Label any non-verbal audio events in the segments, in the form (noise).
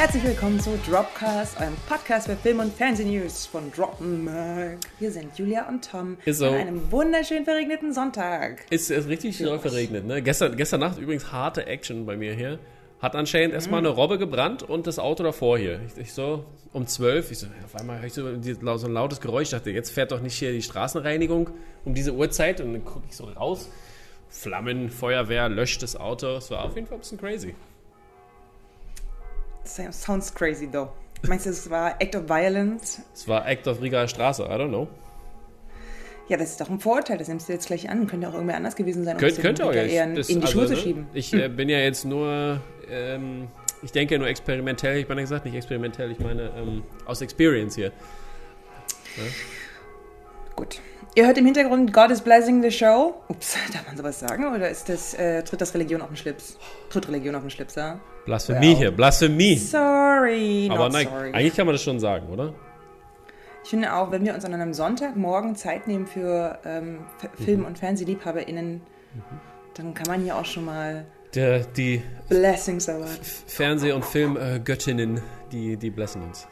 Herzlich willkommen zu Dropcast, eurem Podcast für Film- und Fernsehnews von Droppenberg. Wir sind Julia und Tom so. an einem wunderschön verregneten Sonntag. Ist, ist richtig doll verregnet, ne? Gestern, gestern Nacht übrigens harte Action bei mir hier. Hat anscheinend erstmal eine Robbe gebrannt und das Auto davor hier. Ich, ich so um 12, ich so, auf einmal höre ich so, die- so ein lautes Geräusch. Ich dachte, jetzt fährt doch nicht hier die Straßenreinigung um diese Uhrzeit. Und dann gucke ich so raus. Flammen, Feuerwehr, löscht das Auto. Es war auf jeden Fall ein bisschen crazy. Sounds crazy though. Meinst du, es war Act of Violence? Es war Act of Rigaer Straße, I don't know. Ja, das ist doch ein Vorurteil, das nimmst du jetzt gleich an. Könnte auch irgendwer anders gewesen sein, um Könnt, könnte auch eher ja. in, Das- in die also, Schuhe zu ne? schieben. Ich äh, bin ja jetzt nur, ähm, ich denke nur experimentell. Ich meine gesagt, nicht experimentell, ich meine ähm, aus Experience hier. Gut. Ihr hört im Hintergrund God is blessing the show. Ups, (laughs) darf man sowas sagen? Oder ist das, äh, tritt das Religion auf den Schlips? Tritt Religion auf den Schlips, ja? Blasphemie Well. hier, Blasphemie. Sorry, Aber nein, sorry. eigentlich kann man das schon sagen, oder? Ich finde auch, wenn wir uns an einem Sonntagmorgen Zeit nehmen für ähm, Mhm. Film- und FernsehliebhaberInnen, dann kann man hier auch schon mal Der, die Blessings erwarten. Fernseh- und Filmgöttinnen, die, die blessen uns.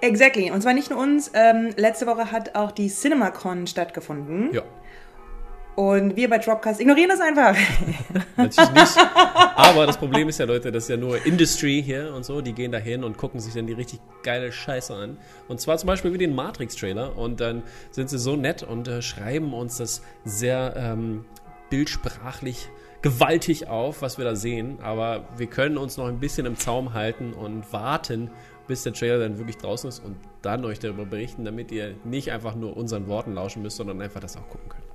Exactly. Und zwar nicht nur uns. Ähm, letzte Woche hat auch die CinemaCon stattgefunden. Ja, Und wir bei Dropcast ignorieren das einfach. (laughs) natürlich nicht. Aber das Problem ist ja, Leute, das ist ja nur Industry hier und so. Die gehen da hin und gucken sich dann die richtig geile Scheiße an. Und zwar zum Beispiel wie den Matrix-Trailer. Und dann sind sie so nett und äh, schreiben uns das sehr ähm, bildsprachlich gewaltig auf, was wir da sehen. Aber wir können uns noch ein bisschen im Zaum halten und warten, bis der Trailer dann wirklich draußen ist und dann euch darüber berichten, damit ihr nicht einfach nur unseren Worten lauschen müsst, sondern einfach das auch gucken könnt.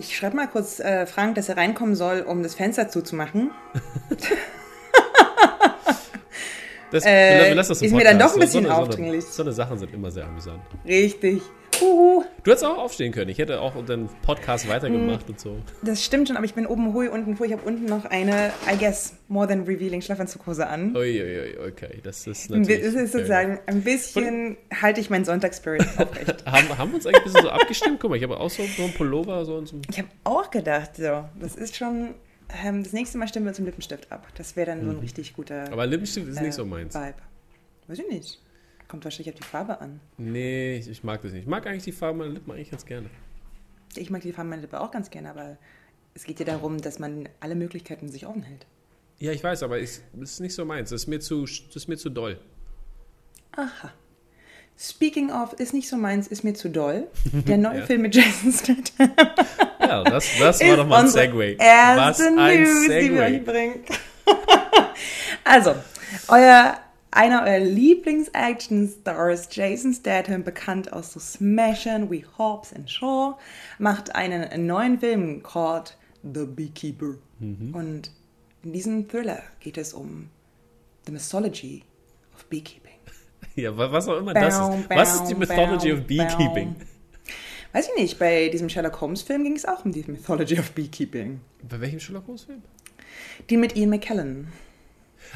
Ich schreibe mal kurz äh, Frank, dass er reinkommen soll, um das Fenster zuzumachen. Das, Äh, wir lassen das ist mir dann Podcast. doch ein bisschen so, so, aufdringlich. So, so eine Sachen sind immer sehr amüsant. Richtig. Uhu. Du hättest auch aufstehen können. Ich hätte auch den Podcast weitergemacht und so. Das stimmt schon, aber ich bin oben hui, unten hui. Ich habe unten noch eine, I guess, more than revealing Schlafanzughose an. Uiuiui, okay. Das ist natürlich. Es ist sozusagen ein bisschen halte ich meinen Sonntagsspirit (laughs) aufrecht. Haben, haben wir uns eigentlich ein bisschen so abgestimmt? Guck mal, ich habe auch so, so einen Pullover. So, und so. Ich habe auch gedacht, so, das ist schon. Ähm, das nächste Mal stimmen wir uns im Lippenstift ab. Das wäre dann so ein richtig guter Mhm. Aber Lippenstift ist äh, nicht so meins. Vibe. Weiß ich nicht. Kommt wahrscheinlich auf die Farbe an. Nee, ich, ich mag das nicht. Ich mag eigentlich die Farbe meiner Lippen eigentlich ganz gerne. Ich mag die Farbe meiner Lippe auch ganz gerne, aber es geht ja darum, dass man alle Möglichkeiten sich offen hält. Ja, ich weiß, aber es ist nicht so meins. Das ist mir zu, das ist mir zu doll. Aha. Speaking of, ist nicht so meins, ist mir zu doll. (laughs) Der neue Ja. Film mit Jason Statham (laughs) Ja, das, das war doch mal ein Segway. Was ein News, die wir euch Segway. bringen. (laughs) also, euer, einer eurer Lieblings-Action-Stars, Jason Statham, bekannt aus so Smashin' We Hobbs and Shaw, macht einen neuen Film called The Beekeeper. Mhm. Und in diesem Thriller geht es um the mythology of beekeeping. (laughs) Ja, wa- was auch immer das ist. Was ist die Mythology baum, of Beekeeping? Weiß ich nicht, bei diesem Sherlock Holmes-Film ging es auch um die Mythology of Beekeeping. Bei welchem Sherlock Holmes Film? Die mit Ian McKellen.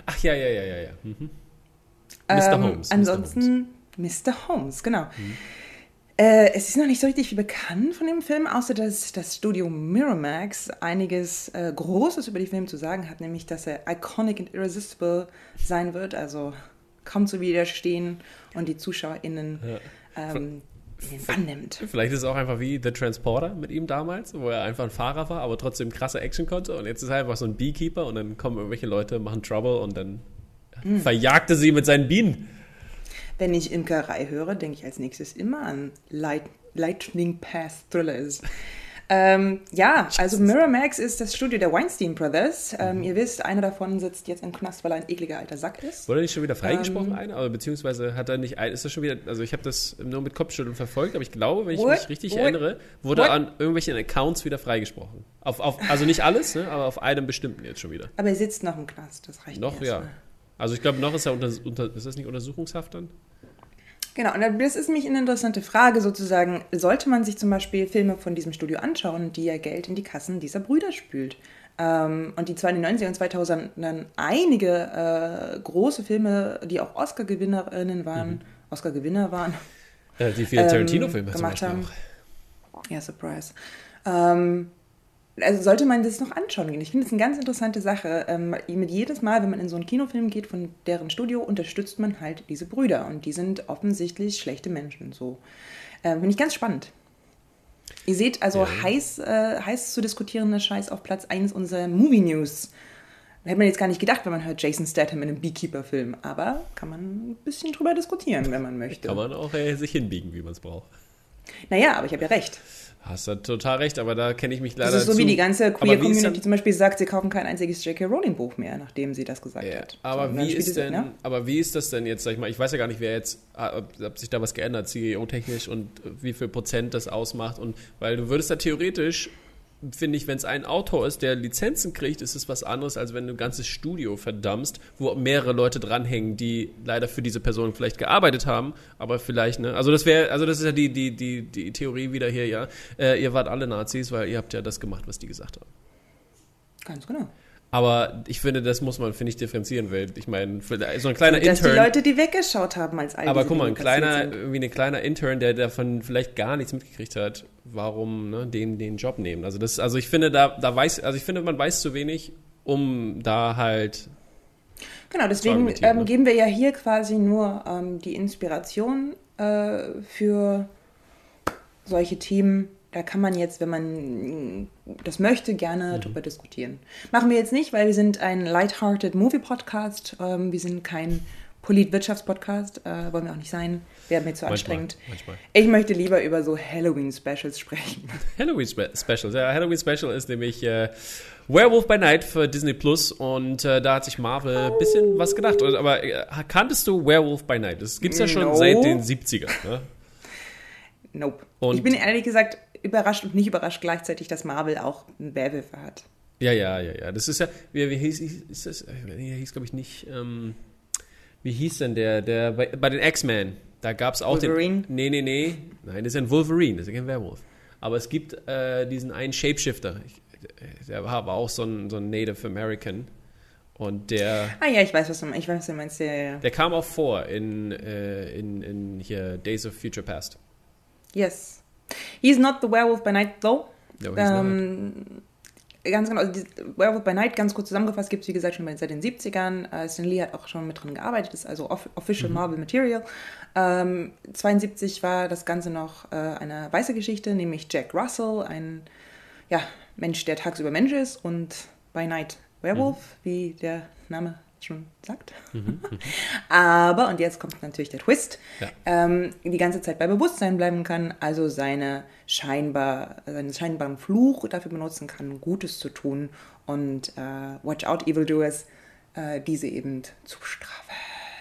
Ach ja, ja, ja, ja, ja. Mhm. Mr. Ähm, Holmes. Mr. Ansonsten Mr. Holmes, genau. Äh, es ist noch nicht so richtig viel bekannt von dem Film, außer dass das Studio Miramax einiges äh, Großes über den Film zu sagen hat, nämlich dass er iconic and irresistible sein wird, also kaum zu widerstehen und die ZuschauerInnen ähm, in den Bann nimmt. Vielleicht ist es auch einfach wie The Transporter mit ihm damals, wo er einfach ein Fahrer war, aber trotzdem krasse Action konnte. Und jetzt ist er einfach so ein Beekeeper und dann kommen irgendwelche Leute, machen Trouble und dann Hm. verjagt er sie mit seinen Bienen. Wenn ich Imkerei höre, denke ich als nächstes immer an Light, Lightning Path Thrillers. Ähm, ja, also Miramax ist das Studio der Weinstein Brothers. Ähm, ihr wisst, einer davon sitzt jetzt im Knast, weil er ein ekliger alter Sack ist. Wurde er nicht schon wieder freigesprochen, Ähm. einer? Beziehungsweise hat er nicht, ein- ist er schon wieder, also ich habe das nur mit Kopfschütteln verfolgt, aber ich glaube, wenn ich What? mich richtig What? erinnere, wurde What? er an irgendwelchen Accounts wieder freigesprochen. Auf, auf, also nicht alles, ne, aber auf einem bestimmten jetzt schon wieder. Aber er sitzt noch im Knast, das reicht Noch, ja. erstmal. Also ich glaube, noch ist er unter, unter, ist das nicht Untersuchungshaft dann? Genau, und das ist nämlich eine interessante Frage sozusagen. Sollte man sich zum Beispiel Filme von diesem Studio anschauen, die ja Geld in die Kassen dieser Brüder spült? Ähm, und die zwar in den 90er und 2000 dann einige äh, große Filme, die auch Oscar-Gewinnerinnen waren, Oscar-Gewinner waren, Relativ viele Ähm, Tarantino-Filme gemacht haben. auch. Ja, Surprise. Ähm, also sollte man das noch anschauen gehen. Ich finde es eine ganz interessante Sache. Ähm, mit jedes Mal, wenn man in so einen Kinofilm geht von deren Studio, unterstützt man halt diese Brüder und die sind offensichtlich schlechte Menschen. So ähm, finde ich ganz spannend. Ihr seht also Ja. heiß, äh, heiß zu diskutierender Scheiß auf Platz 1 unserer Movie News. Hätte man jetzt gar nicht gedacht, wenn man hört Jason Statham in einem Beekeeper-Film. Aber kann man ein bisschen drüber diskutieren, wenn man möchte. Kann man auch äh, sich hinbiegen, wie man es braucht. Naja, aber ich habe ja recht. Hast du total recht, aber da kenne ich mich leider Das ist so zu. wie die ganze Queer-Community dann- zum Beispiel sagt, sie kaufen kein einziges J.K. Rowling-Buch mehr, nachdem sie das gesagt Ja, hat. aber So, wie ist denn, ja? aber wie ist das denn jetzt, sag ich mal, ich weiß ja gar nicht, wer jetzt, ah, ob, ob sich da was geändert, CEO-technisch und wie viel Prozent das ausmacht und, weil du würdest da theoretisch, finde ich, wenn es ein Autor ist, der Lizenzen kriegt, ist es was anderes, als wenn du ein ganzes Studio verdammst, wo mehrere Leute dranhängen, die leider für diese Person vielleicht gearbeitet haben, aber vielleicht, ne, also das wäre, also das ist ja die, die, die, die Theorie wieder hier, ja, äh, ihr wart alle Nazis, weil ihr habt ja das gemacht, was die gesagt haben. Ganz genau. Aber ich finde, das muss man, finde ich, differenzieren, weil ich meine, so ein kleiner Dass die Intern. Leute, die weggeschaut haben, als all aber guck mal, ein kleiner, irgendwie ein kleiner Intern, der davon vielleicht gar nichts mitgekriegt hat, warum ne, den, den Job nehmen. Also das, also ich finde, da, da weiß, also ich finde, man weiß zu wenig, um da halt. Genau, deswegen ähm, ne? geben wir ja hier quasi nur ähm, die Inspiration äh, für solche Themen. Da kann man jetzt, wenn man mm, das möchte, Mhm. gerne drüber diskutieren. Machen wir jetzt nicht, weil wir sind ein lighthearted Movie-Podcast. Ähm, wir sind kein Polit-Wirtschafts-Podcast. Äh, wollen wir auch nicht sein. Wäre mir zu anstrengend. Manchmal. Ich möchte lieber über so Halloween-Specials sprechen. (laughs) Halloween Spe Specials. Ja, Halloween Special ist nämlich äh, Werewolf by Night für Disney Plus und äh, da hat sich Marvel ein bisschen was gedacht. Aber äh, kanntest du Werewolf by Night? Das gibt's ja schon No. seit den 70ern. Ne? Nope. Und- ich bin ehrlich gesagt überrascht und nicht überrascht gleichzeitig, dass Marvel auch einen Werwölfe hat. Ja, ja, ja, ja. Das ist ja, wie, wie hieß, ist das, nee, hieß glaube ich nicht, ähm, wie hieß denn der, der, bei, bei den X-Men, da gab es auch Wolverine? den, nee, nee, nee, nein, das ist ein Wolverine, das ist kein Werwolf. Aber es gibt äh, diesen einen Shapeshifter, ich, der war aber auch so ein, so ein Native American und der, Ah ja, ich weiß, was du meinst. Ich weiß, was du meinst. Ja, ja. der kam auch vor in, äh, in, in hier Days of Future Past. Yes. He's not the werewolf by night, though. Not. Ähm, ganz genau, also die Werewolf by Night, ganz kurz zusammengefasst, gibt es wie gesagt schon seit den 70ern. Äh, Stan Lee hat auch schon mit drin gearbeitet, ist also off official Mhm. Marvel Material. Ähm, 72 war das Ganze noch äh, eine weiße Geschichte, nämlich Jack Russell, ein ja, Mensch, der tagsüber Mensch ist und by Night Werewolf, Mhm. wie der Name schon sagt. (laughs) Aber, und jetzt kommt natürlich der Twist, Ja. ähm, die ganze Zeit bei Bewusstsein bleiben kann, also seine scheinbar, seinen scheinbaren Fluch dafür benutzen kann, Gutes zu tun und äh, Watch Out Evildoers, äh, diese eben zu strafen.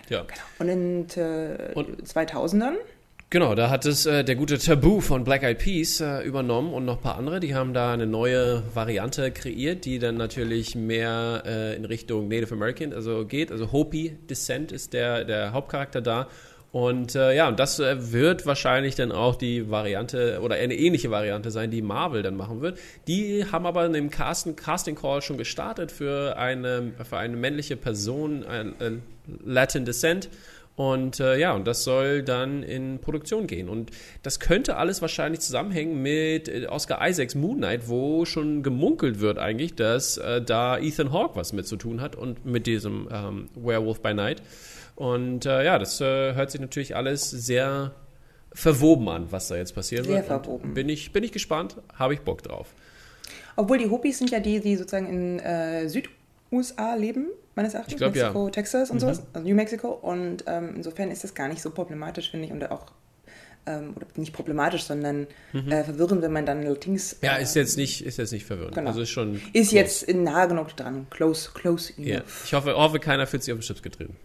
Ja. Und in äh, Und- 2000ern, Genau, da hat es äh, der gute Tabu von Black Eyed Peas äh, übernommen und noch ein paar andere. Die haben da eine neue Variante kreiert, die dann natürlich mehr äh, in Richtung Native American also geht. Also Hopi Descent ist der, der Hauptcharakter da. Und äh, ja, und das äh, wird wahrscheinlich dann auch die Variante oder eine ähnliche Variante sein, die Marvel dann machen wird. Die haben aber in dem Casting, Casting Call schon gestartet für eine, für eine männliche Person, ein, ein Latin Descent. Und äh, ja, und das soll dann in Produktion gehen. Und das könnte alles wahrscheinlich zusammenhängen mit äh, Oscar Isaacs Moon Knight, wo schon gemunkelt wird eigentlich, dass äh, da Ethan Hawke was mit zu tun hat und mit diesem ähm, Werewolf by Night. Und äh, ja, das äh, hört sich natürlich alles sehr verwoben an, was da jetzt passieren Sehr wird. verwoben. Und bin ich, bin ich gespannt, habe ich Bock drauf. obwohl die Hopis sind ja die, die sozusagen in äh, Süd-USA leben, meines Erachtens, Ich glaub, ja. Mexiko, Texas und Mhm. sowas, also New Mexico. Und ähm, insofern ist das gar nicht so problematisch, finde ich, und auch ähm, oder nicht problematisch, sondern äh, verwirrend, wenn man dann Latinx. Mhm. Ja, äh, ist jetzt nicht, ist jetzt nicht verwirrend. Genau. Also ist schon. Ist close. jetzt nah genug dran. Close, close enough. Ja. Ich hoffe, hoffe, keiner fühlt sich auf den Chips getreten.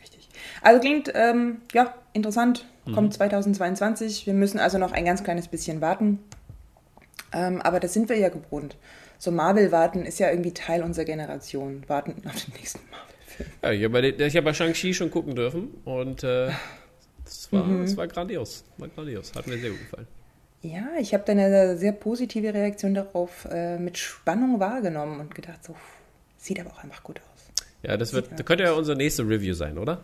Richtig. Also klingt, ähm, ja, interessant. Mhm. Kommt 2022. Wir müssen also noch ein ganz kleines bisschen warten. Ähm, aber das sind wir ja gewohnt. So Marvel warten ist ja irgendwie Teil unserer Generation. Warten (laughs) auf den nächsten Marvel-Film. Ja, ich habe bei, hab Shang-Chi schon gucken dürfen und äh, das, war, Mhm. das war grandios. War grandios. Hat mir sehr gut gefallen. Ja, ich habe da eine sehr positive Reaktion darauf äh, mit Spannung wahrgenommen und gedacht, so, sieht aber auch einfach gut aus. Ja, das wird, das könnte ja unser nächste Review sein, oder?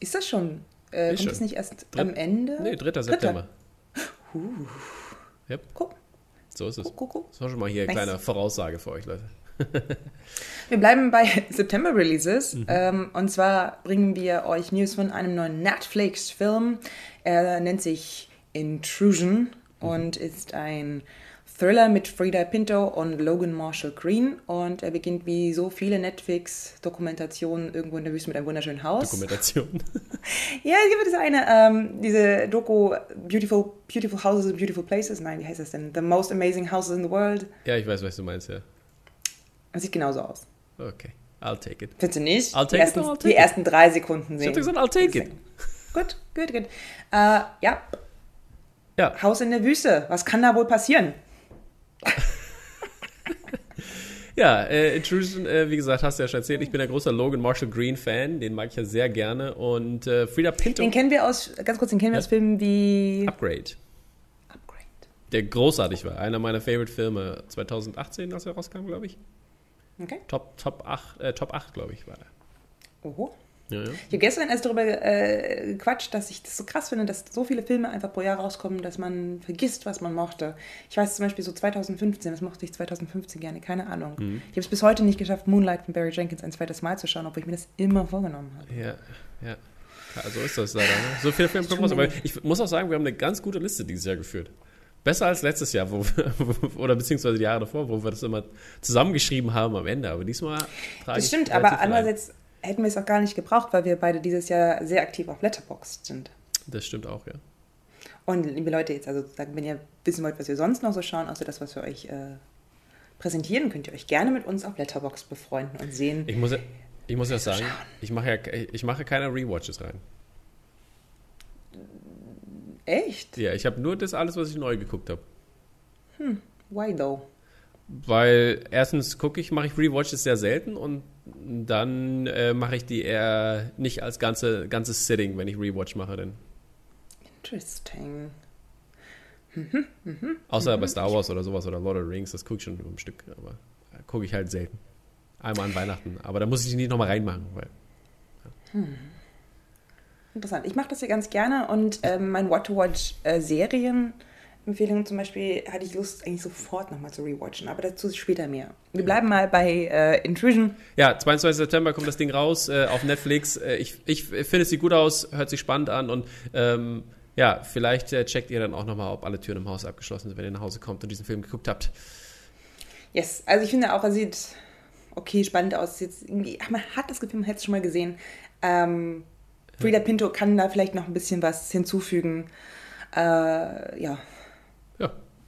Ist das schon? Äh, Ist kommt es schon. nicht erst Dritt- am Ende? Nee, 3. September. Uh, Yep. guck. So ist es. Kuckuck. Das war schon mal hier eine kleine Voraussage für euch, Leute. (laughs) Wir bleiben bei September-Releases. Ähm, und zwar bringen wir euch News von einem neuen Netflix-Film. Er nennt sich Intrusion und ist ein Thriller mit Frida Pinto und Logan Marshall Green. Und er beginnt wie so viele Netflix-Dokumentationen irgendwo in der Wüste mit einem wunderschönen Haus. Dokumentation. (laughs) Ja, hier wird es eine, ähm, diese Doku Beautiful, Beautiful Houses and Beautiful Places. Nein, wie heißt das denn? The Most Amazing Houses in the World. ja, ich weiß, was du meinst, ja. Das sieht genauso aus. Okay, I'll take it. Findest du nicht? I'll take die it, ersten, I'll take die it. ersten drei Sekunden Ich sehen. hab gesagt, I'll take it. Gut, gut, gut. Äh, ja, Ja, Haus in der Wüste. Was kann da wohl passieren? (laughs) Ja, äh, Intrusion, äh, wie gesagt, hast du ja schon erzählt, ich bin ein großer Logan Marshall Green Fan, den mag ich ja sehr gerne. Und äh, Frida Pinto, Den kennen wir aus, ganz kurz, den kennen wir aus Filmen wie Upgrade, Upgrade. der großartig war. Einer meiner Favorite-Filme 2018, als er rauskam, glaube ich. Okay. Top, Top 8, äh, Top 8 glaube ich, war er. Oho. Ja, ja. Ich habe gestern erst darüber äh, gequatscht, dass ich das so krass finde, dass so viele Filme einfach pro Jahr rauskommen, dass man vergisst, was man mochte. Ich weiß zum Beispiel so 2015, was mochte ich 2015 gerne? Keine Ahnung. Mhm. Ich habe es bis heute nicht geschafft, Moonlight von Barry Jenkins ein zweites Mal zu schauen, obwohl ich mir das immer vorgenommen habe. Ja, ja. Ja, so ist das leider. Ne? So viele Filme kommen raus. Aber ich muss auch sagen, wir haben eine ganz gute Liste dieses Jahr geführt. Besser als letztes Jahr, wo wir, oder beziehungsweise die Jahre davor, wo wir das immer zusammengeschrieben haben am Ende. Aber diesmal trage Das stimmt, aber andererseits hätten wir es auch gar nicht gebraucht, weil wir beide dieses Jahr sehr aktiv auf Letterboxd sind. Das stimmt auch, ja. Und liebe Leute, jetzt also sagen, wenn ihr wissen wollt, was wir sonst noch so schauen, außer das, was wir euch äh, präsentieren, könnt ihr euch gerne mit uns auf Letterboxd befreunden und sehen. Ich muss ja, ich muss ja sagen, ich mache ja ich mache keine Rewatches rein. Echt? Ja, ich habe nur das alles, was ich neu geguckt habe. Why though? Weil erstens gucke ich, mache ich Rewatches sehr selten und dann äh, mache ich die eher nicht als ganze, ganzes Sitting, wenn ich Rewatch mache. Denn. Interesting. Außer bei Star Wars oder sowas oder Lord of the Rings, das gucke ich schon im Stück, aber äh, gucke ich halt selten. Einmal an Weihnachten. Aber da muss ich die nicht nochmal reinmachen. Weil, Interessant. Ich mache das hier ganz gerne und ähm, mein What-to-Watch-Serien-Empfehlungen zum Beispiel hatte ich Lust, eigentlich sofort nochmal zu rewatchen, aber dazu später mehr. Wir bleiben mal bei äh, Intrusion. ja, 22. September kommt das Ding raus äh, auf Netflix. Äh, ich ich finde, es sieht gut aus, hört sich spannend an und ähm, ja, vielleicht äh, checkt ihr dann auch nochmal, ob alle Türen im Haus abgeschlossen sind, wenn ihr nach Hause kommt und diesen Film geguckt habt. Yes, also ich finde auch, er sieht okay, spannend aus. Jetzt man hat das Gefühl, man hätte es schon mal gesehen. Ähm, Frida Pinto kann da vielleicht noch ein bisschen was hinzufügen. Äh, Ja.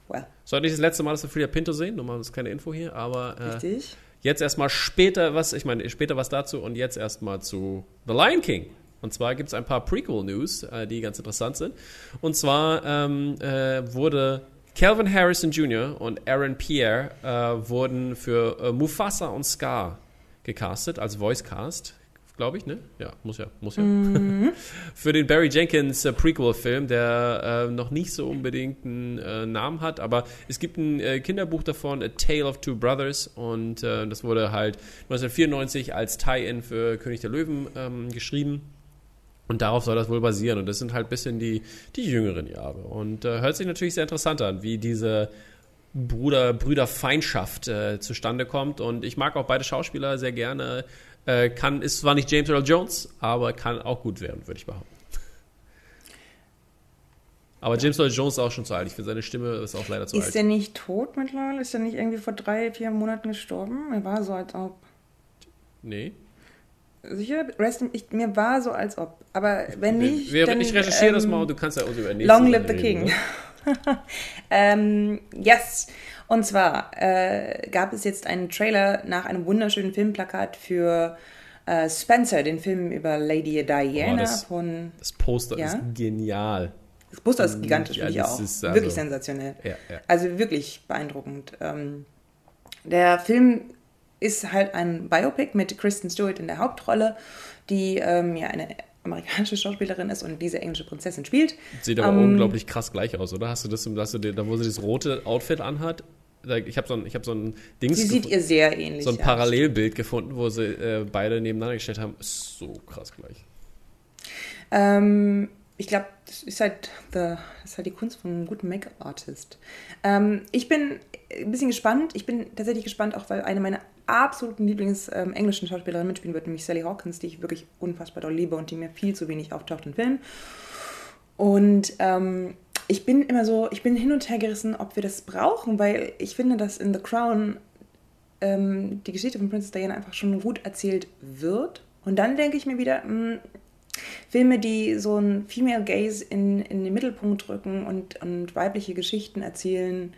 Well, Sollte nicht das letzte Mal, dass wir Frida Pinto sehen, nochmal das ist keine Info hier, aber äh, richtig. jetzt erstmal später was, ich meine, später was dazu und jetzt erstmal zu The Lion King. Und zwar gibt es ein paar Prequel-News, äh, die ganz interessant sind. Und zwar ähm, äh, wurde Calvin Harrison Jr. und Aaron Pierre äh, wurden für äh, Mufasa und Scar gecastet, als Voice-Cast, glaube ich, ne? Ja, muss ja, muss ja. (laughs) für den Barry Jenkins äh, Prequel-Film, der äh, noch nicht so unbedingt einen äh, Namen hat, aber es gibt ein äh, Kinderbuch davon, A Tale of Two Brothers, und äh, das wurde halt 1994 als Tie-In für König der Löwen ähm, geschrieben. Und darauf soll das wohl basieren. Und das sind halt ein bisschen die, die jüngeren Jahre. Und äh, hört sich natürlich sehr interessant an, wie diese Bruder, Brüderfeindschaft äh, zustande kommt. Und ich mag auch beide Schauspieler sehr gerne. Äh, kann, ist zwar nicht James Earl Jones, aber kann auch gut werden, würde ich behaupten. Aber James Earl Jones ist auch schon zu alt. Ich finde, seine Stimme ist auch leider zu Ist alt. der nicht tot mittlerweile? Ist der nicht irgendwie vor drei, vier Monaten gestorben? Mir war so, als ob. Nee. Sicher? Rest in, ich, mir war so, als ob. Aber wenn nicht. Wir, dann, ich recherchiere das ähm, mal und du kannst ja auch über nächste Long live the reden, King. ne? (laughs) ähm, yes. Und zwar äh, gab es jetzt einen Trailer nach einem wunderschönen Filmplakat für äh, Spencer, den Film über Lady Diana Oh, das- von. Das Poster Ja? ist genial. Das Poster ist gigantisch, Ja, finde ich auch. ist also- wirklich sensationell. Ja, ja. Also wirklich beeindruckend. Ähm, der Film ist halt ein Biopic mit Kristen Stewart in der Hauptrolle, die ähm, ja eine amerikanische Schauspielerin ist und diese englische Prinzessin spielt. Sieht aber Ähm, unglaublich krass gleich aus, oder? Hast du das, hast du dir, da wo sie das rote Outfit anhat? Ich habe so ein, ich hab so ein Dings, Sie sieht ihr sehr ähnlich. so ein. Parallelbild gefunden, wo sie äh, beide nebeneinander gestellt haben. Ist so krass gleich. Ähm, ich glaube, das ist halt, the, ist halt die Kunst von einem guten Make-up-Artist. Ähm, ich bin ein bisschen gespannt. Ich bin tatsächlich gespannt, auch weil eine meiner absoluten Lieblings-englischen ähm, Schauspielerinnen mitspielen wird, nämlich Sally Hawkins, die ich wirklich unfassbar doll liebe und die mir viel zu wenig auftaucht in Filmen. Und ähm, ich bin immer so, ich bin hin und her gerissen, ob wir das brauchen, weil ich finde, dass in The Crown ähm, die Geschichte von Princess Diana einfach schon gut erzählt wird. Und dann denke ich mir wieder, mh, hm, Filme, die so ein Female Gaze in, in den Mittelpunkt rücken und, und weibliche Geschichten erzählen,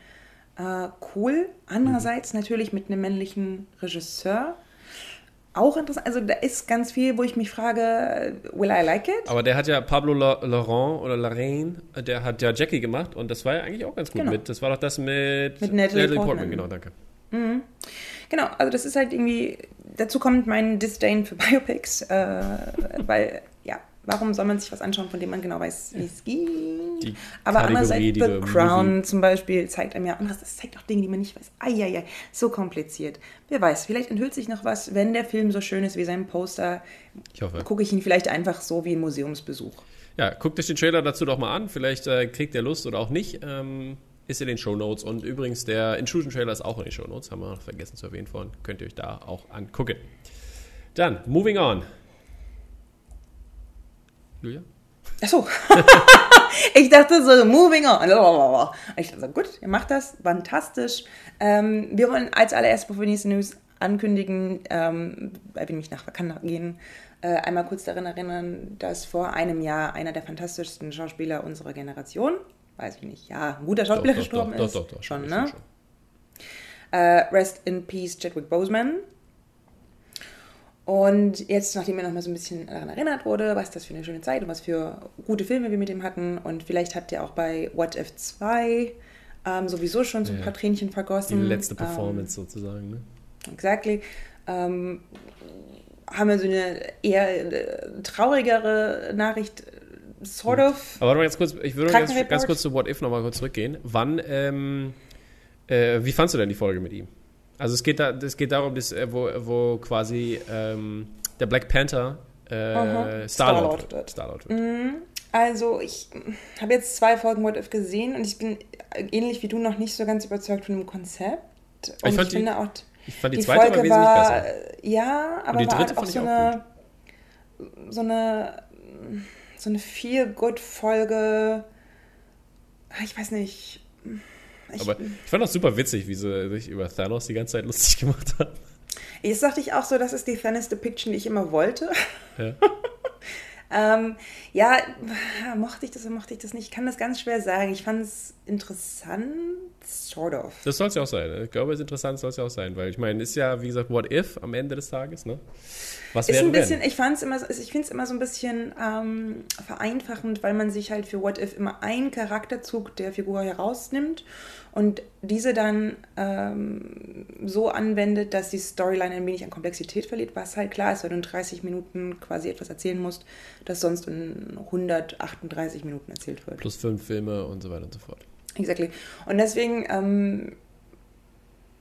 äh, cool. Andererseits mhm. natürlich mit einem männlichen Regisseur. Auch interessant. Also da ist ganz viel, wo ich mich frage, will I like it? Aber der hat ja Pablo Laurent oder Lorraine, der hat ja Jackie gemacht und das war ja eigentlich auch ganz gut genau. mit. Das war doch das mit, mit Natalie, Natalie Portman. Portman. Genau, danke. Mhm. Genau, also das ist halt irgendwie, dazu kommt mein Disdain für Biopics, äh, weil Warum soll man sich was anschauen, von dem man genau weiß, wie es ging? Die Aber andererseits, The Crown Movie. zum Beispiel zeigt einem ja anderes. Das zeigt auch Dinge, die man nicht weiß. Eieiei, so kompliziert. Wer weiß, vielleicht enthüllt sich noch was, wenn der Film so schön ist wie sein Poster. Ich hoffe. Gucke ich ihn vielleicht einfach so wie ein Museumsbesuch. Ja, guckt euch den Trailer dazu doch mal an. Vielleicht äh, kriegt ihr Lust oder auch nicht. Ähm, ist in den Show Notes. Und übrigens, der Intrusion-Trailer ist auch in den Show Notes. Haben wir noch vergessen zu erwähnen vorhin. Könnt ihr euch da auch angucken. Dann, moving on. Julia? Achso. (laughs) ich dachte so, moving on. Ich dachte so, gut, ihr macht das, fantastisch. Ähm, wir wollen als allererstes, bevor wir die nächste News ankündigen, ähm, weil wir nämlich nach Wakanda gehen, äh, einmal kurz daran erinnern, dass vor einem Jahr einer der fantastischsten Schauspieler unserer Generation, weiß ich nicht, ja, ein guter Schauspieler doch, gestorben doch, ist. Doch, doch, doch, schon, ne? Schon. Äh, Rest in Peace, Chadwick Boseman. Und jetzt, nachdem mir noch mal so ein bisschen daran erinnert wurde, was das für eine schöne Zeit und was für gute Filme wir mit ihm hatten und vielleicht habt ihr auch bei What If 2 ähm, sowieso schon so ein paar Tränchen vergossen. Die letzte Performance ähm, sozusagen, ne? Exactly. Ähm, haben wir so eine eher äh, traurigere Nachricht, sort of. Aber warte mal ganz kurz, ich würde ganz, ganz kurz zu What If nochmal kurz zurückgehen. Wann, ähm, äh, wie fandst du denn die Folge mit ihm? Also es geht, da, es geht darum, dass, äh, wo, wo quasi ähm, der Black Panther äh, Star-Lord wird. Star wird. Mhm. Also ich habe jetzt zwei Folgen What If gesehen und ich bin ähnlich wie du noch nicht so ganz überzeugt von dem Konzept. Und ich, ich finde auch, ich fand die, die zweite Folge war wesentlich besser. Ja, aber und die war dritte halt auch so eine, so eine so eine viel good Folge. Ah, ich weiß nicht ich, Aber ich fand das super witzig, wie sie sich über Thanos die ganze Zeit lustig (laughs) gemacht haben. Jetzt dachte ich auch so, das ist die Thanos Depiction, die ich immer wollte. Ja. (laughs) ähm, ja, mochte ich das oder mochte ich das nicht? Ich kann das ganz schwer sagen. Ich fand es interessant, sort of. Das soll es ja auch sein. Ich glaube, es ist interessant, soll es ja auch sein, weil ich meine, ist ja, wie gesagt, what if am Ende des Tages, ne? Was ist ein bisschen, wenn? ich fand's immer, ich finde es immer so ein bisschen ähm, vereinfachend, weil man sich halt für What If immer einen Charakterzug der Figur herausnimmt und diese dann ähm, so anwendet, dass die Storyline ein wenig an Komplexität verliert, was halt klar ist, weil du in 30 Minuten quasi etwas erzählen musst, das sonst in 138 Minuten erzählt wird. Plus fünf Filme und so weiter und so fort. Exactly. Und deswegen ähm,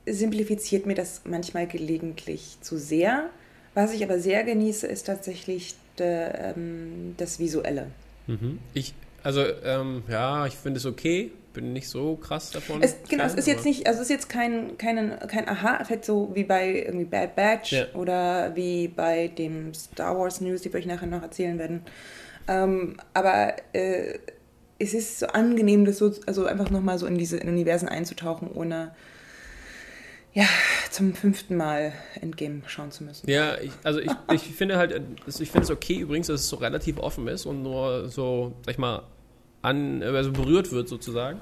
simplifiziert mir das manchmal gelegentlich zu sehr. Was ich aber sehr genieße, ist tatsächlich de, ähm, das Visuelle. Mhm. Ich, also, ähm, ja, ich finde es okay. Bin nicht so krass davon. Es, genau, es ist jetzt nicht, also es ist jetzt kein, kein, kein Aha-Effekt, so wie bei irgendwie Bad Batch ja. oder wie bei dem Star Wars News, die wir euch nachher noch erzählen werden. Ähm, aber äh, es ist so angenehm, das so, also einfach nochmal so in diese Universen einzutauchen, ohne ja, zum fünften Mal Endgame schauen zu müssen. Ja, ich, also ich, ich finde halt, ich finde es okay übrigens, dass es so relativ offen ist und nur so, sag ich mal, an, also berührt wird sozusagen.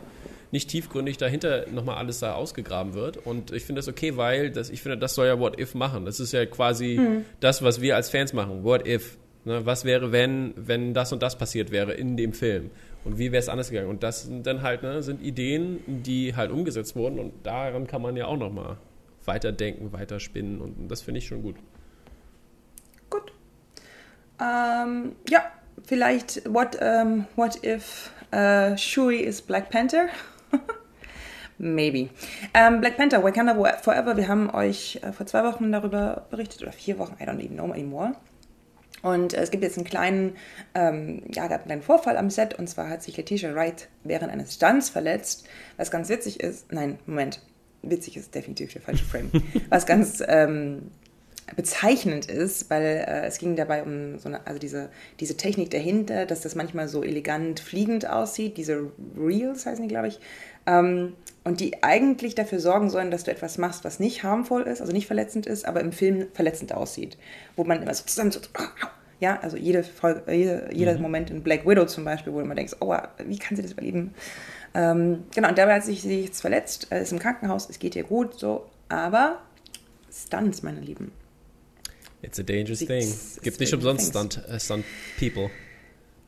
Nicht tiefgründig dahinter nochmal alles da ausgegraben wird. Und ich finde das okay, weil das, ich finde, das soll ja What If machen. Das ist ja quasi hm. das, was wir als Fans machen. What If. Ne? Was wäre, wenn, wenn das und das passiert wäre in dem Film? Und wie wäre es anders gegangen? Und das sind dann halt, ne, sind Ideen, die halt umgesetzt wurden und daran kann man ja auch nochmal weiterdenken, weiterspinnen und das finde ich schon gut. Gut. Ähm, ja, vielleicht what, um, ähm, what if uh, Shuri is Black Panther? (laughs) Maybe. Ähm, Black Panther, Wakanda Forever, wir haben euch äh, vor zwei Wochen darüber berichtet, oder vier Wochen, I don't even know anymore. Und äh, es gibt jetzt einen kleinen, ähm, ja, gab einen Vorfall am Set und zwar hat sich Letitia Wright während eines Stunts verletzt, was ganz witzig ist. Nein, Moment, witzig ist definitiv der falsche Frame. (laughs) was ganz ähm, bezeichnend ist, weil äh, es ging dabei um so eine, also diese, diese Technik dahinter, dass das manchmal so elegant fliegend aussieht, diese Reels heißen die, glaube ich, ähm, und die eigentlich dafür sorgen sollen, dass du etwas machst, was nicht harmvoll ist, also nicht verletzend ist, aber im Film verletzend aussieht, wo man immer so zusammen so, ja, also jede Folge, jede, jeder mhm. Moment in Black Widow zum Beispiel, wo du immer denkst, oh, wie kann sie das überleben? Ähm, genau, und dabei hat sich sie jetzt verletzt, ist im Krankenhaus, es geht ihr gut, so, aber Stunts, meine Lieben. It's a dangerous it's, thing. It's Gibt nicht umsonst Stunt, uh, Stunt People.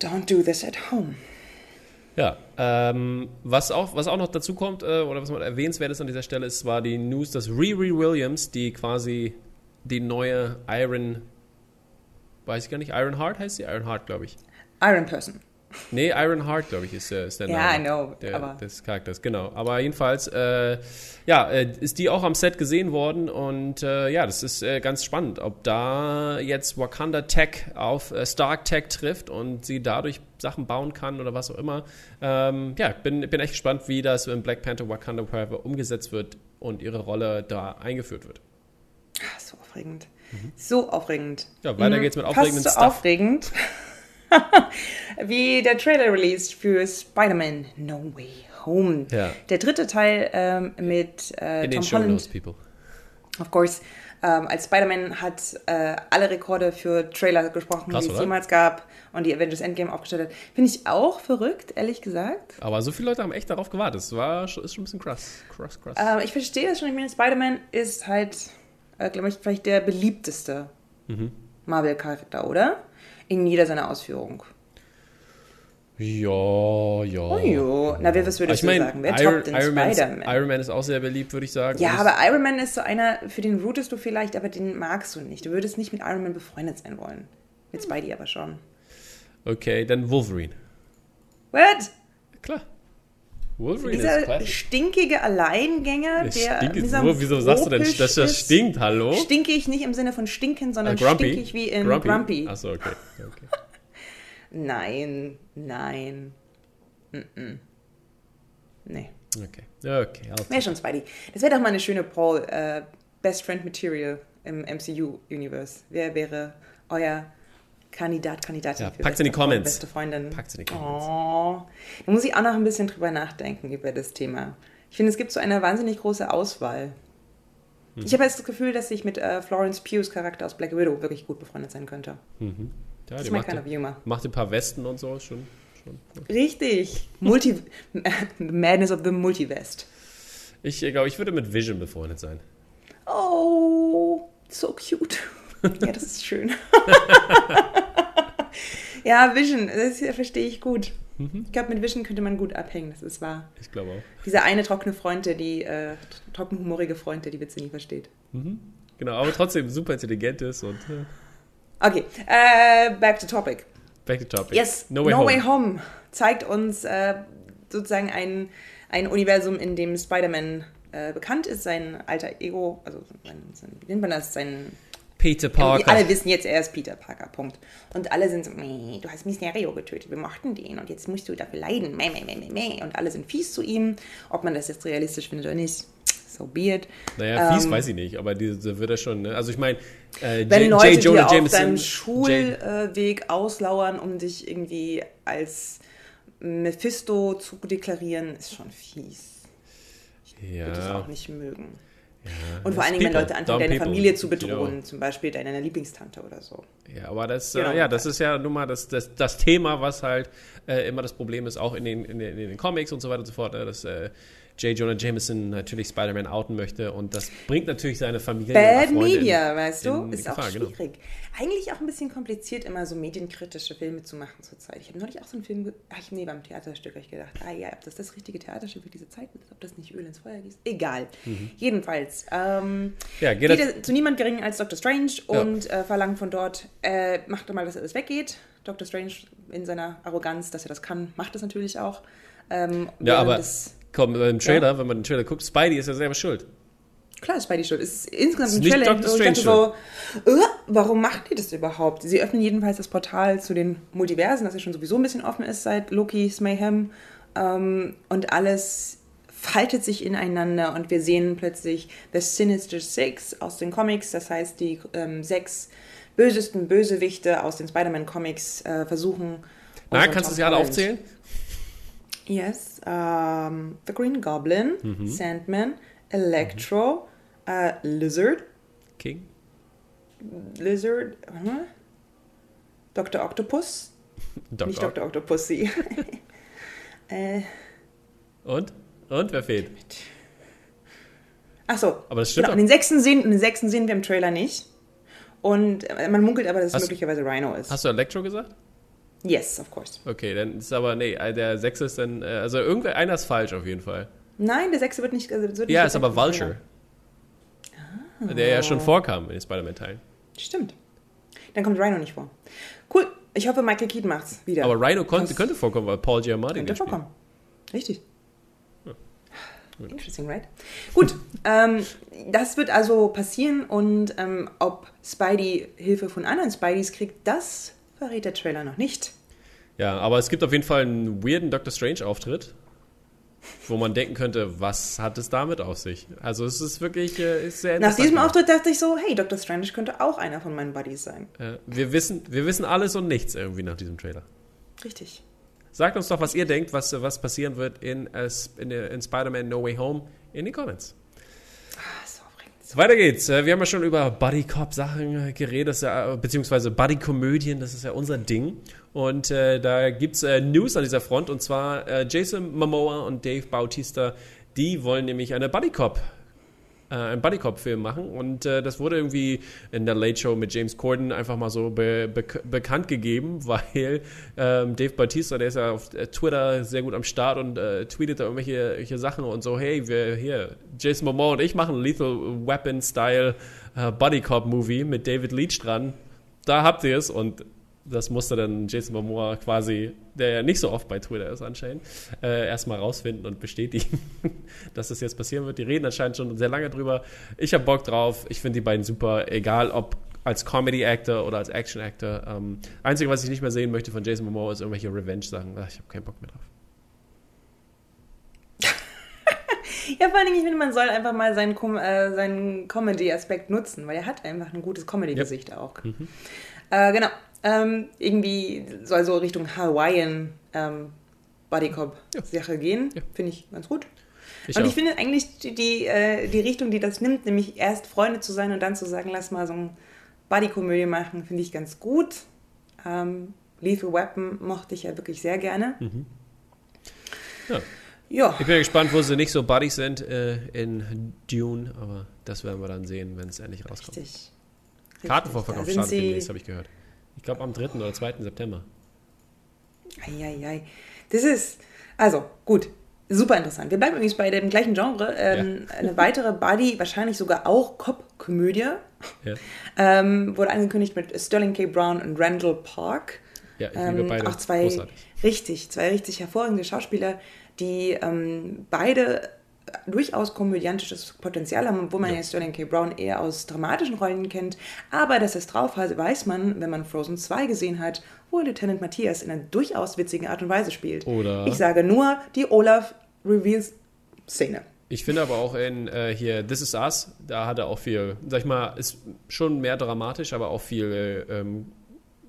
Don't do this at home. Ja, ähm, was, auch, was auch noch dazu kommt, äh, oder was man erwähnenswert ist an dieser Stelle, ist, war die News, dass Riri Williams, die quasi die neue Iron, weiß ich gar nicht, Iron Heart heißt sie? Iron Heart, glaube ich. Iron Person. Nee, Iron Heart, glaube ich, ist, äh, ist der Name ja, I know, der, aber des Charakters. Genau. Aber jedenfalls, äh, ja, äh, ist die auch am Set gesehen worden und äh, ja, das ist äh, ganz spannend, ob da jetzt Wakanda Tech auf äh, Stark Tech trifft und sie dadurch Sachen bauen kann oder was auch immer. Ähm, ja, bin, bin echt gespannt, wie das in Black Panther Wakanda Forever umgesetzt wird und ihre Rolle da eingeführt wird. Ah, so aufregend. Mhm. So aufregend. Ja, weiter mhm. geht's mit aufregenden Fast so Stuff. aufregend. Wie der Trailer released für Spider-Man No Way Home. Ja. Der dritte Teil ähm, mit äh, In Tom Holland. Notes, people. Of course. Ähm, als Spider-Man hat äh, alle Rekorde für Trailer gesprochen, Krass, die es jemals gab und die Avengers Endgame aufgestellt hat. Finde ich auch verrückt, ehrlich gesagt. Aber so viele Leute haben echt darauf gewartet. Das war, ist schon ein bisschen krass. krass, krass. Ähm, ich verstehe das schon. Ich meine, Spider-Man ist halt, äh, glaube ich, vielleicht der beliebteste mhm. Marvel-Charakter, oder? In jeder seiner Ausführung. Ja, ja. Oh jo. Na, wer, was würdest ich mein, du sagen? Wer Iron, toppt den Spider-Man? Iron Man ist auch sehr beliebt, würde ich sagen. Ja, aber Iron Man ist so einer, für den rootest du vielleicht, aber den magst du nicht. Du würdest nicht mit Iron Man befreundet sein wollen. Mit Spidey aber schon. Okay, dann Wolverine. What? Klar. Wolverine dieser stinkige Alleingänger, der, stinke, wo, Wieso sagst du denn, dass das stinkt? Hallo? Stinke ich nicht im Sinne von stinken, sondern uh, stinke ich wie in Grumpy. grumpy. Achso, okay. okay. (laughs) nein, nein. Mm -mm. Nee. Okay. Okay. Wäre schon Spidey. Das wäre doch mal eine schöne Paul, uh, Best Friend Material im MCU-Universe. Wer wäre euer Kandidat, Kandidatin ja, packt's in die Comments. beste Freundin. Packt's in die Comments. Oh, da muss ich auch noch ein bisschen drüber nachdenken über das Thema. Ich finde, es gibt so eine wahnsinnig große Auswahl. Mhm. Ich habe jetzt das Gefühl, dass ich mit äh, Florence Pugh's Charakter aus Black Widow wirklich gut befreundet sein könnte. Mhm. Ja, das ist mein kind of humor. Macht ein paar Westen und so schon. schon. Richtig. Multi (laughs) Madness of the Multivest. Ich glaube, ich würde mit Vision befreundet sein. Oh, so cute. Ja, das ist schön. (laughs) ja, Vision, das verstehe ich gut. Mhm. Ich glaube, mit Vision könnte man gut abhängen, das ist wahr. Ich glaube auch. Dieser eine trockene Freund, der die, äh, trockenhumorige Freund, der die Witze nie versteht. Mhm. Genau, aber trotzdem super intelligent ist und. Äh. Okay, äh, back to topic. Back to topic. Yes, No Way, no Home. Way Home zeigt uns äh, sozusagen ein, ein Universum, in dem Spider-Man äh, bekannt ist, sein alter Ego, also sein, sein, wie nennt man das, sein Peter Parker. alle wissen jetzt, er ist Peter Parker, Punkt. Und alle sind so, meh, du hast Mysterio getötet, wir mochten den und jetzt musst du dafür leiden, meh, meh, meh, meh, meh. Und alle sind fies zu ihm, ob man das jetzt realistisch findet oder nicht. So be it. Naja, fies ähm, weiß ich nicht, aber diese wird er schon, ne? Also ich meine, äh, wenn J. Leute J. Jonah dir auf deinem Schulweg äh, auslauern, um dich irgendwie als Mephisto zu deklarieren, ist schon fies. Ja. Würde ich auch nicht mögen. Und vor allen Dingen, wenn Leute anfangen, deine people. Familie zu bedrohen, genau. zum Beispiel deine Lieblingstante oder so. Ja, aber das, äh, genau. äh, ja, das ist ja nun mal das, das, das Thema, was halt äh, immer das Problem ist, auch in den, in den, in den Comics und so weiter und so fort, äh, dass äh, J. Jonah Jameson natürlich Spider-Man outen möchte und das bringt natürlich seine Familie. Bad Media, in, weißt du? Ist Gefahr, auch genau. schwierig. Genau. Eigentlich auch ein bisschen kompliziert, immer so medienkritische Filme zu machen zurzeit. Ich habe neulich auch so einen Film, ach nee, beim Theaterstück habe ich gedacht, ah ja, ob das das richtige Theaterstück für diese Zeit ist, ob das nicht Öl ins Feuer gießt. Egal. Mhm. Jedenfalls. Ähm, ja, geht, geht zu niemand geringer als Dr. Strange und ja. äh, verlangt von dort, äh, macht doch mal, dass alles weggeht. Dr. Strange in seiner Arroganz, dass er das kann, macht das natürlich auch. Ähm, ja, aber... Das, Komm, im Trailer, ja. wenn man den Trailer guckt, Spidey ist ja selber schuld. Klar ist Spidey schuld. Es ist insgesamt Es ein ist Trailer, Dr. ich Strange so, äh, warum machen die das überhaupt? Sie öffnen jedenfalls das Portal zu den Multiversen, das ja schon sowieso ein bisschen offen ist seit Loki's Mayhem. Ähm, und alles faltet sich ineinander und wir sehen plötzlich The Sinister Six aus den Comics, das heißt die ähm, sechs bösesten Bösewichte aus den Spider-Man-Comics äh, versuchen. Na, kannst du sie alle aufzählen? Yes, um, the Green Goblin, Mhm. Sandman, Electro, uh, Lizard, King? Lizard, warte mal. Dr. Octopus, Doc nicht. Dr. Octopussy. (laughs) äh, Und? Und wer fehlt? ach so. Aber das stimmt Genau, den sechsten sehen, den sechsten sehen wir im Trailer nicht. Und äh, man munkelt aber, dass es Hast- möglicherweise Rhino ist. Hast du Electro gesagt? Yes, of course. Okay, dann ist aber, nee, äh, der sechste ist dann, äh, also irgendwer, einer ist falsch auf jeden Fall. Nein, der sechste wird nicht. Also, wird nicht Ja, ist aber Vulture. Trailer. Der ja schon vorkam in den Spider-Man-Teilen. Stimmt. Dann kommt Rhino nicht vor. Cool. Ich hoffe, Michael Keaton macht's wieder. Aber Rhino konnte, könnte vorkommen, weil Paul Giamatti Könnte vorkommen. Richtig. Interesting, right? Gut, ähm, das wird also passieren und ähm, ob Spidey Hilfe von anderen Spideys kriegt, das verrät der Trailer noch nicht. Ja, aber es gibt auf jeden Fall einen weirden Doctor Strange-Auftritt, wo man denken könnte, was hat es damit auf sich? Also es ist wirklich äh, ist sehr Nach diesem Auftritt dachte ich so, hey, Dr. Strange könnte auch einer von meinen Buddies sein. Äh, wir, wissen, wir wissen alles und nichts irgendwie nach diesem Trailer. Richtig. Sagt uns doch, was ihr denkt, was, was passieren wird in, äh, in, in Spider-Man No Way Home in den Comments. So. Weiter geht's. Äh, Wir haben ja schon über Buddy-Cop-Sachen äh, geredet, das ist ja, äh, beziehungsweise Buddy-Komödien, das ist ja unser Ding. Und äh, da gibt's äh, News an dieser Front, und zwar äh, Jason Momoa und Dave Bautista, die wollen nämlich eine Buddy-Cop äh, einen Buddy-Cop-Film machen und äh, das wurde irgendwie in der Late Show mit James Corden einfach mal so be be bekannt gegeben, (laughs) weil ähm, Dave Bautista, der ist ja auf äh, Twitter sehr gut am Start und äh, tweetet da irgendwelche, irgendwelche Sachen und so, hey, wir hier, Jason Momoa und ich machen Lethal Weapon-Style äh, Buddy-Cop-Movie mit David Leach dran. Da habt ihr es und das musste dann Jason Momoa quasi, der ja nicht so oft bei Twitter ist anscheinend, äh, erstmal rausfinden und bestätigen, (laughs) dass das jetzt passieren wird. Die reden anscheinend schon sehr lange drüber. Ich habe Bock drauf. Ich finde die beiden super, egal ob als Comedy-Actor oder als Action-Actor. Ähm, Einzige, was ich nicht mehr sehen möchte von Jason Momoa, ist irgendwelche Revenge-Sachen. Ach, Ich habe keinen Bock mehr drauf. (laughs) Ja, vor Dingen, ich finde, man soll einfach mal seinen, Com äh, seinen Comedy-Aspekt nutzen, weil er hat einfach ein gutes Comedy-Gesicht auch. Äh, genau. Ähm, irgendwie soll so Richtung Hawaiian ähm, Bodycop-Sache gehen. Ja. Finde ich ganz gut. Ich und auch. ich finde eigentlich die, die, äh, die Richtung, die das nimmt, nämlich erst Freunde zu sein und dann zu sagen, lass mal so eine Buddy-Komödie machen, finde ich ganz gut. Ähm, Lethal Weapon mochte ich ja wirklich sehr gerne. Mhm. Ja. Ja, Ich bin ja gespannt, wo sie nicht so Buddies sind äh, in Dune, aber das werden wir dann sehen, wenn es endlich rauskommt. richtig. Kartenvorverkauf startet demnächst, habe ich gehört. Ich glaube am 3. oder 2. September. Eieiei. Das ist, also gut, super interessant. Wir bleiben übrigens bei dem gleichen Genre. Ähm, Eine weitere Buddy, wahrscheinlich sogar auch Cop-Komödie, Ja, ähm, wurde angekündigt mit Sterling K. Brown und Randall Park. ja ich liebe Ähm, beide. auch zwei, Großartig. richtig, zwei richtig hervorragende Schauspieler, die ähm, beide durchaus komödiantisches Potenzial haben, wo man ja. Sterling K. Brown eher aus dramatischen Rollen kennt. Aber dass es drauf hat, weiß man, wenn man Frozen 2 gesehen hat, wo Lieutenant Matthias in einer durchaus witzigen Art und Weise spielt. Oder- Ich sage nur die Olaf Reveals Szene. Ich finde aber auch in äh, hier This Is Us, da hat er auch viel, sag ich mal, ist schon mehr dramatisch, aber auch viel, äh, ähm,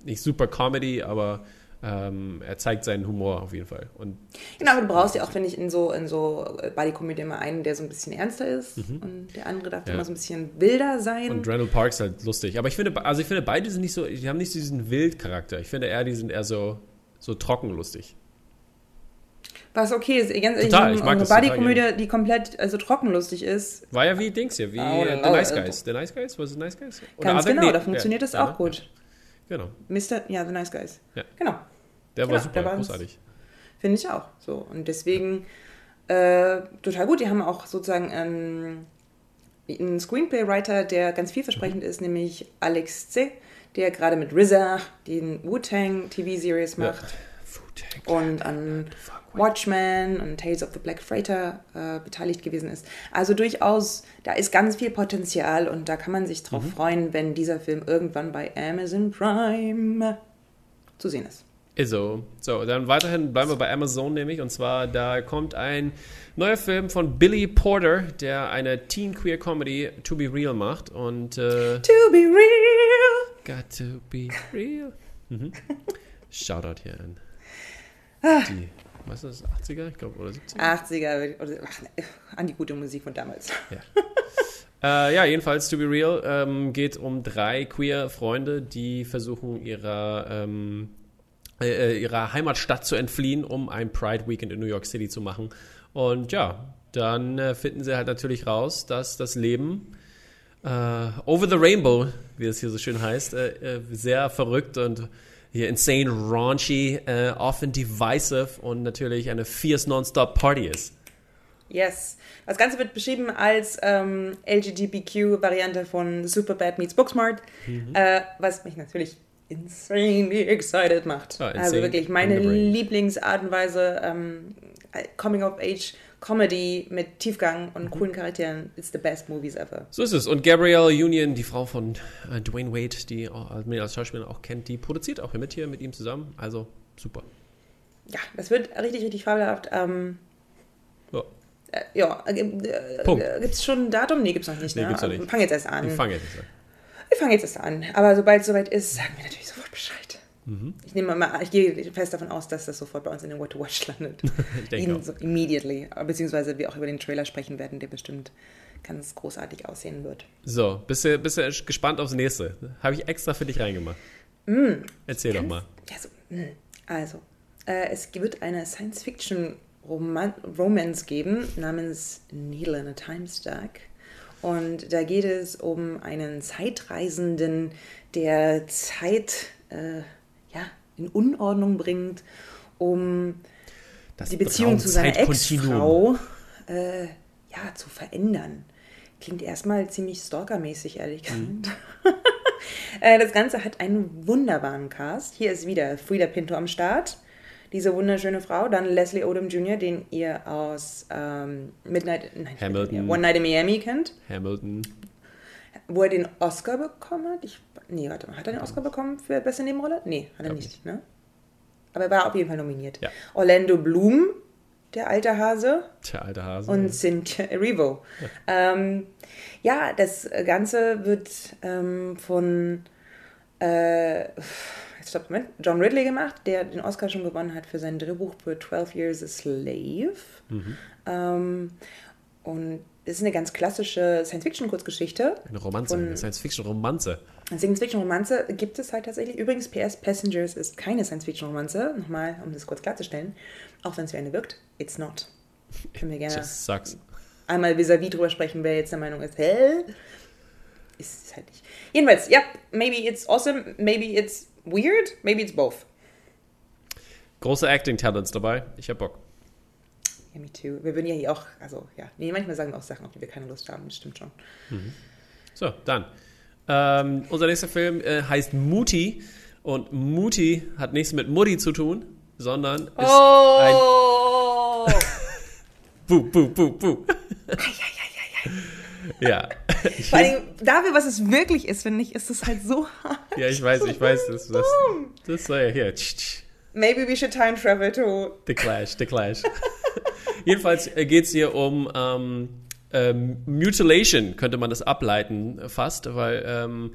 nicht super Comedy, aber ähm, er zeigt seinen Humor auf jeden Fall. Und Genau, aber du brauchst ja auch, finde ich, in so, in so Buddy-Komödie immer einen, der so ein bisschen ernster ist und der andere darf Ja. immer so ein bisschen wilder sein. Und Randall Park ist halt lustig. Aber ich finde, also ich finde, beide sind nicht so, die haben nicht so diesen Wildcharakter. Ich finde eher, die sind eher so, so trocken lustig. Was okay ist, ganz ehrlich, Total, ich mag eine Buddy-Komödie, die komplett also trockenlustig ist. War ja wie Dings hier, wie Oh, äh, The Nice äh, Guys. The Nice Guys? Was ist Nice Guys? Ganz Other- genau, nee, da funktioniert ja, das ja, auch ne? gut. Ja, genau. Mr. Ja, The Nice Guys. Ja. Genau, Der Genau, war super, der war- großartig. finde ich auch. So und deswegen äh, total gut. Die haben auch sozusagen ähm, einen Screenplay-Writer, der ganz vielversprechend ist, nämlich Alex C., der gerade mit RZA den Wu-Tang TV-Series macht. und an Watchmen und Tales of the Black Freighter äh, beteiligt gewesen ist. Also durchaus, da ist ganz viel Potenzial und da kann man sich drauf Mhm. freuen, wenn dieser Film irgendwann bei Amazon Prime zu sehen ist. So. So, dann weiterhin bleiben wir bei Amazon nämlich. Und zwar, da kommt ein neuer Film von Billy Porter, der eine Teen Queer Comedy To Be Real macht. Und äh, To be real. Got to be real. Mhm. (laughs) Shoutout hier an Ah. die, was ist das, 80er, ich glaube, oder 70er? 80er, oder, ach, ne, an die gute Musik von damals. Äh, ja, jedenfalls, To Be Real ähm, geht um drei queer Freunde, die versuchen, ihrer, ähm, äh, äh, ihrer Heimatstadt zu entfliehen, um ein Pride Weekend in New York City zu machen. Und ja, dann äh, finden sie halt natürlich raus, dass das Leben äh, over the rainbow, wie es hier so schön heißt, äh, sehr verrückt und hier insane raunchy, äh, often divisive und natürlich eine fierce non-stop Party ist. Yes. Das Ganze wird beschrieben als ähm, LGBTQ-Variante von Superbad meets Booksmart, Mhm. äh, was mich natürlich insanely excited macht. Also insane wirklich meine. Lieblingsart und Weise ähm, Coming-of-Age-Comedy mit Tiefgang Mhm. und coolen Charakteren. It's the best movies ever. So ist es. Und Gabrielle Union, die Frau von äh, Dwayne Wade, die man als Schauspielerin auch kennt, die produziert auch mit hier mit ihm zusammen. Also super. Ja, das wird richtig, richtig fabelhaft. Ähm, Ja. äh, ja, äh, äh, Punkt. gibt es schon ein Datum? Nee, gibt es noch nicht. Nee, ne? gibt's noch nicht. Wir fangen jetzt erst an. Ich fange jetzt an. Wir fangen jetzt erst an. Aber sobald es soweit ist, sagen wir natürlich sofort Bescheid. Mhm. Ich nehme mal, ich gehe fest davon aus, dass das sofort bei uns in den What to Watch (laughs) landet. Ich denke In, so immediately. Beziehungsweise wir auch über den Trailer sprechen werden, der bestimmt ganz großartig aussehen wird. So, bist du, bist du gespannt aufs nächste? Habe ich extra für dich reingemacht. Mm. Erzähl doch mal. Ja, so, mm. Also, äh, es wird eine Science-Fiction-Romance geben namens Needle in a Time Stack. Und da geht es um einen Zeitreisenden, der Zeit äh, in Unordnung bringt, um Das die Beziehung zu seiner. Ex-Frau äh, ja, zu verändern. Klingt erstmal ziemlich stalkermäßig, ehrlich gesagt. (laughs) äh, das Ganze hat einen wunderbaren Cast. Hier ist wieder Frida Pinto am Start. Diese wunderschöne Frau. Dann Leslie Odom Jr., den ihr aus ähm, Midnight, nein, Hamilton. Midnight, One Night in Miami kennt. Hamilton. Wo er den Oscar bekommen hat. Ich, nee, warte mal. Hat er den Oscar bekommen für beste Nebenrolle? Nee, hat er Glaub nicht, ne? Aber er war auf jeden Fall nominiert. Ja. Orlando Bloom, der alte Hase. Tja, alter Hase. Und Cynthia Erivo. Ja. Ähm, ja, das Ganze wird ähm, von äh, stopp, Moment, John Ridley gemacht, der den Oscar schon gewonnen hat für sein Drehbuch für 12 Years a Slave. Ähm, und es ist eine ganz klassische Science-Fiction-Kurzgeschichte. eine Romanze, eine Science-Fiction-Romanze. Science-Fiction-Romanze gibt es halt tatsächlich. Übrigens, PS Passengers ist keine Science-Fiction-Romanze. Nochmal, um das kurz klarzustellen. Auch wenn es wie eine wirkt, it's not. (laughs) Können wir gerne Just sucks. einmal vis-à-vis drüber sprechen, wer jetzt der Meinung ist, hä? Ist es halt nicht. Jedenfalls, ja, maybe it's awesome, maybe it's weird, maybe it's both. Große Acting-Talents dabei. Ich hab Bock. Ja, me too. Wir würden ja hier auch, also ja, nee, manchmal sagen wir auch Sachen, auf die wir keine Lust haben, das stimmt schon. So, dann. Ähm, unser nächster Film äh, heißt Muti. Und Muti hat nichts mit Mutti zu tun, sondern ist ein. Oh! Buh, buh, buh, buh. ja. Vor allem dafür, was es wirklich ist, finde ich, ist es halt so hart. ja, ich weiß, ich weiß. Das, das, das soll ja hier. Maybe we should time travel to. The Clash, The Clash. (laughs) (laughs) Jedenfalls geht es hier um ähm, ähm, Mutilation, könnte man das ableiten äh, fast, weil ähm,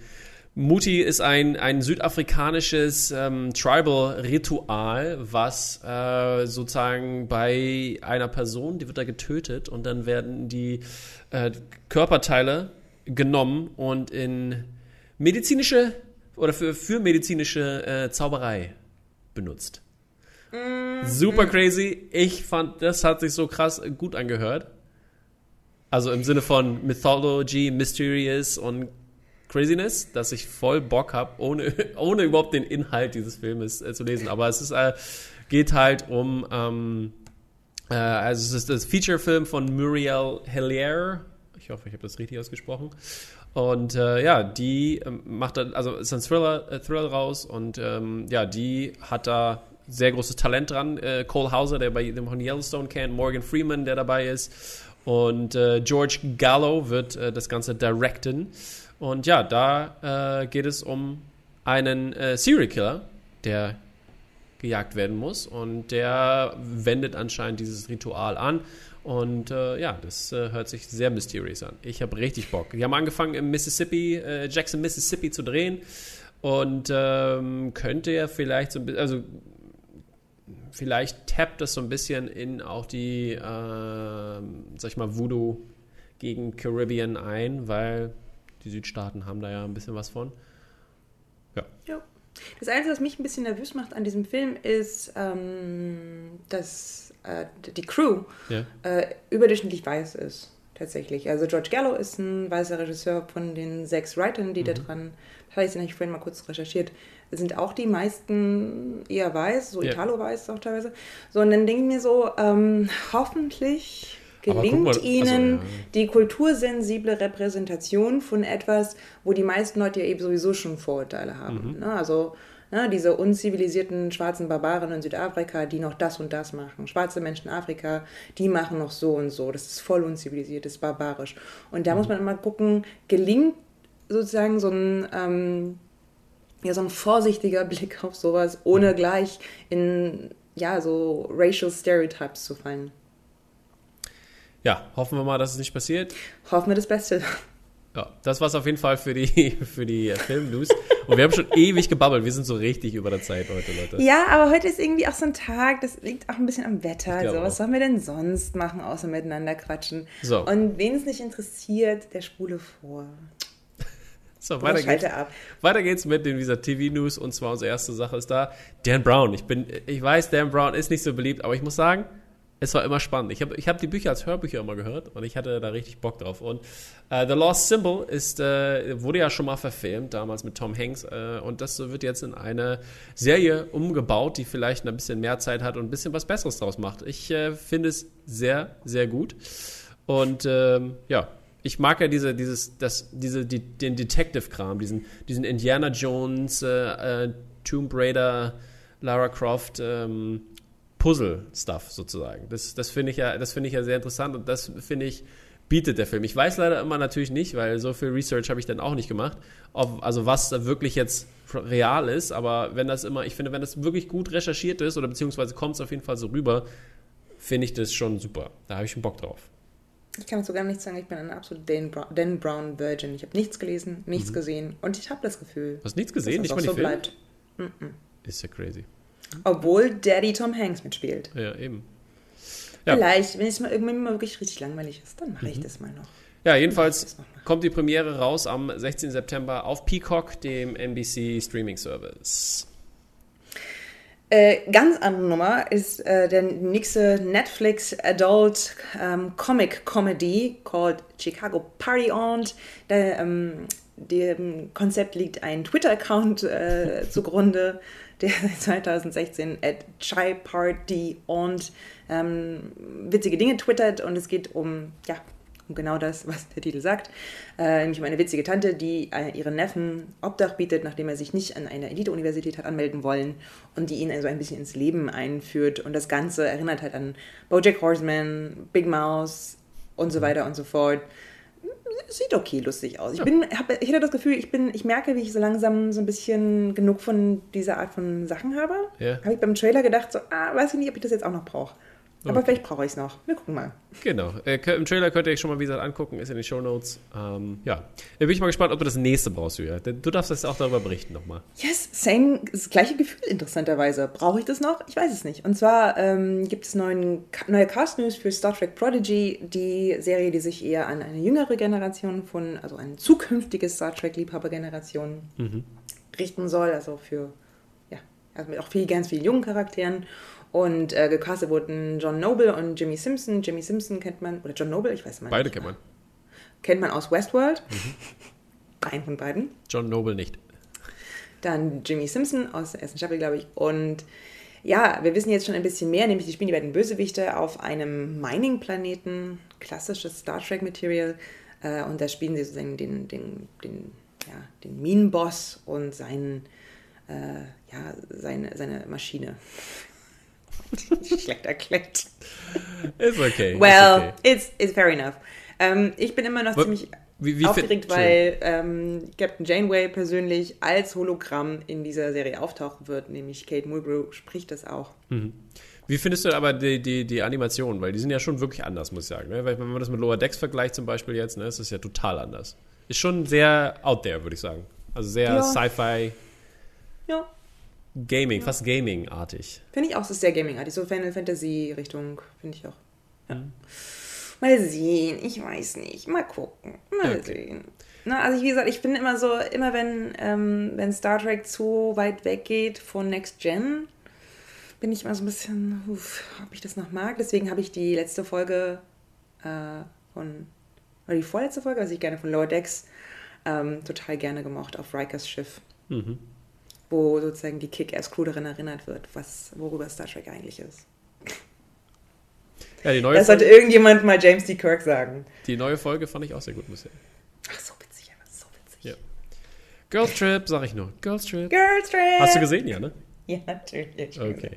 Muti ist ein, ein südafrikanisches ähm, Tribal-Ritual, was äh, sozusagen bei einer Person, die wird da getötet und dann werden die äh, Körperteile genommen und in medizinische oder für, für medizinische äh, Zauberei benutzt. Super crazy. Ich fand, das hat sich so krass gut angehört. Also im Sinne von Mythology, Mysterious und Craziness, dass ich voll Bock habe, ohne, (laughs) ohne überhaupt den Inhalt dieses Filmes äh, zu lesen. Aber es ist, äh, geht halt um, ähm, äh, also es ist das Feature-Film von Muriel Hellier. Ich hoffe, ich habe das richtig ausgesprochen. Und äh, ja, die ähm, macht dann, also ist ein Thriller, äh, Thriller raus und ähm, ja, die hat da sehr großes Talent dran. Äh, Cole Hauser, der bei dem Yellowstone kennt, Morgan Freeman, der dabei ist. Und äh, George Gallo wird äh, das Ganze directen. Und ja, da äh, geht es um einen äh, Serial Killer, der gejagt werden muss. Und der wendet anscheinend dieses Ritual an. Und äh, ja, das äh, hört sich sehr mysteriös an. Ich habe richtig Bock. Die haben angefangen im Mississippi, äh, Jackson, Mississippi zu drehen. Und ähm, könnte ja vielleicht so ein bisschen, also vielleicht tappt das so ein bisschen in auch die, äh, sag ich mal, Voodoo gegen Caribbean ein, weil die Südstaaten haben da ja ein bisschen was von. Ja. ja. Das Einzige, was mich ein bisschen nervös macht an diesem Film, ist, ähm, dass äh, die Crew ja. äh, überdurchschnittlich weiß ist. Tatsächlich. Also George Gallo ist ein weißer Regisseur von den sechs Writern, die mhm. da dran, habe ich nämlich vorhin mal kurz recherchiert, sind auch die meisten eher weiß, so ja. Italo-weiß auch teilweise. So, und dann denke ich mir so, ähm, hoffentlich gelingt mal, ihnen also, ja. die kultursensible Repräsentation von etwas, wo die meisten Leute ja eben sowieso schon Vorurteile haben. Mhm. Ne? Also ne, diese unzivilisierten schwarzen Barbaren in Südafrika, die noch das und das machen. Schwarze Menschen in Afrika, die machen noch so und so. Das ist voll unzivilisiert, das ist barbarisch. Und da mhm. muss man immer gucken, gelingt sozusagen so ein... Ähm, ja, so ein vorsichtiger (laughs) Blick auf sowas, ohne mhm. gleich in ja, so racial stereotypes zu fallen ja, hoffen wir mal, dass es nicht passiert. Hoffen wir das Beste. (laughs) Ja, das war es auf jeden Fall für die, (laughs) für die Film-News. Und wir haben schon ewig gebabbelt. Wir sind so richtig über der Zeit heute, Leute. Ja, aber heute ist irgendwie auch so ein Tag, das liegt auch ein bisschen am Wetter. Also, was sollen wir denn sonst machen, außer miteinander quatschen? So. Und wen es nicht interessiert, der spule vor. So, weiter geht's, ab. weiter geht's mit den dieser TV-News. Und zwar unsere erste Sache ist da Dan Brown. Ich, bin, ich weiß, Dan Brown ist nicht so beliebt, aber ich muss sagen, es war immer spannend. Ich habe ich hab die Bücher als Hörbücher immer gehört und ich hatte da richtig Bock drauf. Und äh, The Lost Symbol ist, äh, wurde ja schon mal verfilmt, damals mit Tom Hanks. Äh, und das wird jetzt in eine Serie umgebaut, die vielleicht ein bisschen mehr Zeit hat und ein bisschen was Besseres draus macht. Ich äh, finde es sehr, sehr gut. Und ähm, ja, ich mag ja diese, dieses, das, diese, die, den Detective-Kram, diesen, diesen Indiana Jones, äh, äh, Tomb Raider, Lara Croft, ähm, Puzzle-Stuff sozusagen. Das, das finde ich, ja, find ich ja sehr interessant und das finde ich bietet der Film. Ich weiß leider immer natürlich nicht, weil so viel Research habe ich dann auch nicht gemacht, ob, also was da wirklich jetzt real ist, aber wenn das immer, ich finde, wenn das wirklich gut recherchiert ist oder beziehungsweise kommt es auf jeden Fall so rüber, finde ich das schon super. Da habe ich schon Bock drauf. Ich kann sogar nicht sagen, ich bin ein absolut Dan, Brown, Dan Brown Virgin. Ich habe nichts gelesen, nichts mhm. gesehen und ich habe das Gefühl. Du hast nichts gesehen? Dass das nicht mal so bleibt. Mm -mm. Ist ja crazy. Obwohl Daddy Tom Hanks mitspielt. Ja, eben. Ja. Vielleicht, wenn es mal irgendwann mal wirklich richtig langweilig ist, dann mache ich mhm. das mal noch. Ja, jedenfalls kommt die Premiere raus am 16. September auf Peacock, dem NBC Streaming Service. Äh, ganz andere Nummer ist äh, der nächste Netflix Adult ähm, Comic Comedy called Chicago Party On. Der, ähm, dem Konzept liegt ein Twitter-Account äh, (laughs) zugrunde der (laughs) 2016 at Chai Party und ähm, witzige Dinge twittert und es geht um, ja, um genau das, was der Titel sagt, äh, nämlich um eine witzige Tante, die äh, ihren Neffen Obdach bietet, nachdem er sich nicht an eine Elite-Universität hat anmelden wollen und die ihn also ein bisschen ins Leben einführt und das Ganze erinnert halt an Bojack Horseman, Big Mouse und so weiter und so fort sieht okay lustig aus. Ich, bin, hab, ich hatte das Gefühl, ich, bin, ich merke, wie ich so langsam so ein bisschen genug von dieser Art von Sachen habe. Ja. Habe ich beim Trailer gedacht, so, ah, weiß ich nicht, ob ich das jetzt auch noch brauche. Aber okay. vielleicht brauche ich es noch. Wir gucken mal. Genau. Äh, Im Trailer könnt ihr euch schon mal, wie gesagt, angucken. Ist in den Show Notes. Ähm, ja. Bin ich mal gespannt, ob du das nächste brauchst, Julia. Du darfst jetzt auch darüber berichten nochmal. Yes, same. Das gleiche Gefühl, interessanterweise. Brauche ich das noch? Ich weiß es nicht. Und zwar ähm, gibt es neuen, neue Cast-News für Star Trek Prodigy. Die Serie, die sich eher an eine jüngere Generation von, also eine zukünftige Star Trek-Liebhaber-Generation mhm. richten soll. Also für, ja, also mit auch viel, ganz vielen jungen Charakteren. Und äh, gecastet wurden John Noble und Jimmy Simpson. Jimmy Simpson kennt man, oder John Noble, ich weiß mal Beide kennt man. Kennt man aus Westworld. Mhm. Einen von beiden. John Noble nicht. Dann Jimmy Simpson aus der ersten Staffel, glaube ich. Und ja, wir wissen jetzt schon ein bisschen mehr, nämlich die spielen die beiden Bösewichte auf einem Mining-Planeten, klassisches Star Trek-Material. Äh, und da spielen sie sozusagen den, den, den, ja, den Minenboss und seinen äh, ja, seine, seine Maschine. (laughs) Schlecht erklärt. Ist okay. Well, ist okay. it's, it's fair enough. Ähm, ich bin immer noch Wa- ziemlich wie- wie aufgeregt, weil ähm, Captain Janeway persönlich als Hologramm in dieser Serie auftauchen wird, nämlich Kate Mulgrew spricht das auch. Wie findest du aber die, die, die Animationen? Weil die sind ja schon wirklich anders, muss ich sagen. Ne? Weil Wenn man das mit Lower Decks vergleicht zum Beispiel jetzt, ne, ist das ja total anders. Ist schon sehr out there, würde ich sagen. Also sehr Ja. Sci-Fi, Ja, Gaming, fast Gaming-artig. finde ich auch, es ist sehr gamingartig, so Final Fantasy Richtung, finde ich auch. Ja. Mhm. Mal sehen, ich weiß nicht, mal gucken, mal Okay. sehen. Na, also wie gesagt, ich bin immer so, immer wenn, ähm, wenn Star Trek zu weit weggeht von Next Gen, bin ich immer so ein bisschen, uff, ob ich das noch mag. Deswegen habe ich die letzte Folge äh, von, oder die vorletzte Folge, also ich gerne von Lower Decks, ähm, total gerne gemocht auf Rikers Schiff, Mhm. Wo sozusagen die Kick-Ass-Crew daran erinnert wird, was, worüber Star Trek eigentlich ist. Ja, die neue, Das sollte Folge, irgendjemand mal James D. Kirk sagen. die neue Folge fand ich auch sehr gut, muss ich sagen. Ach, so witzig, aber so witzig. Ja. Girls Trip, sag ich nur. Girls Trip. Girls Trip! Hast du gesehen, ja, ne? Ja, natürlich. Okay,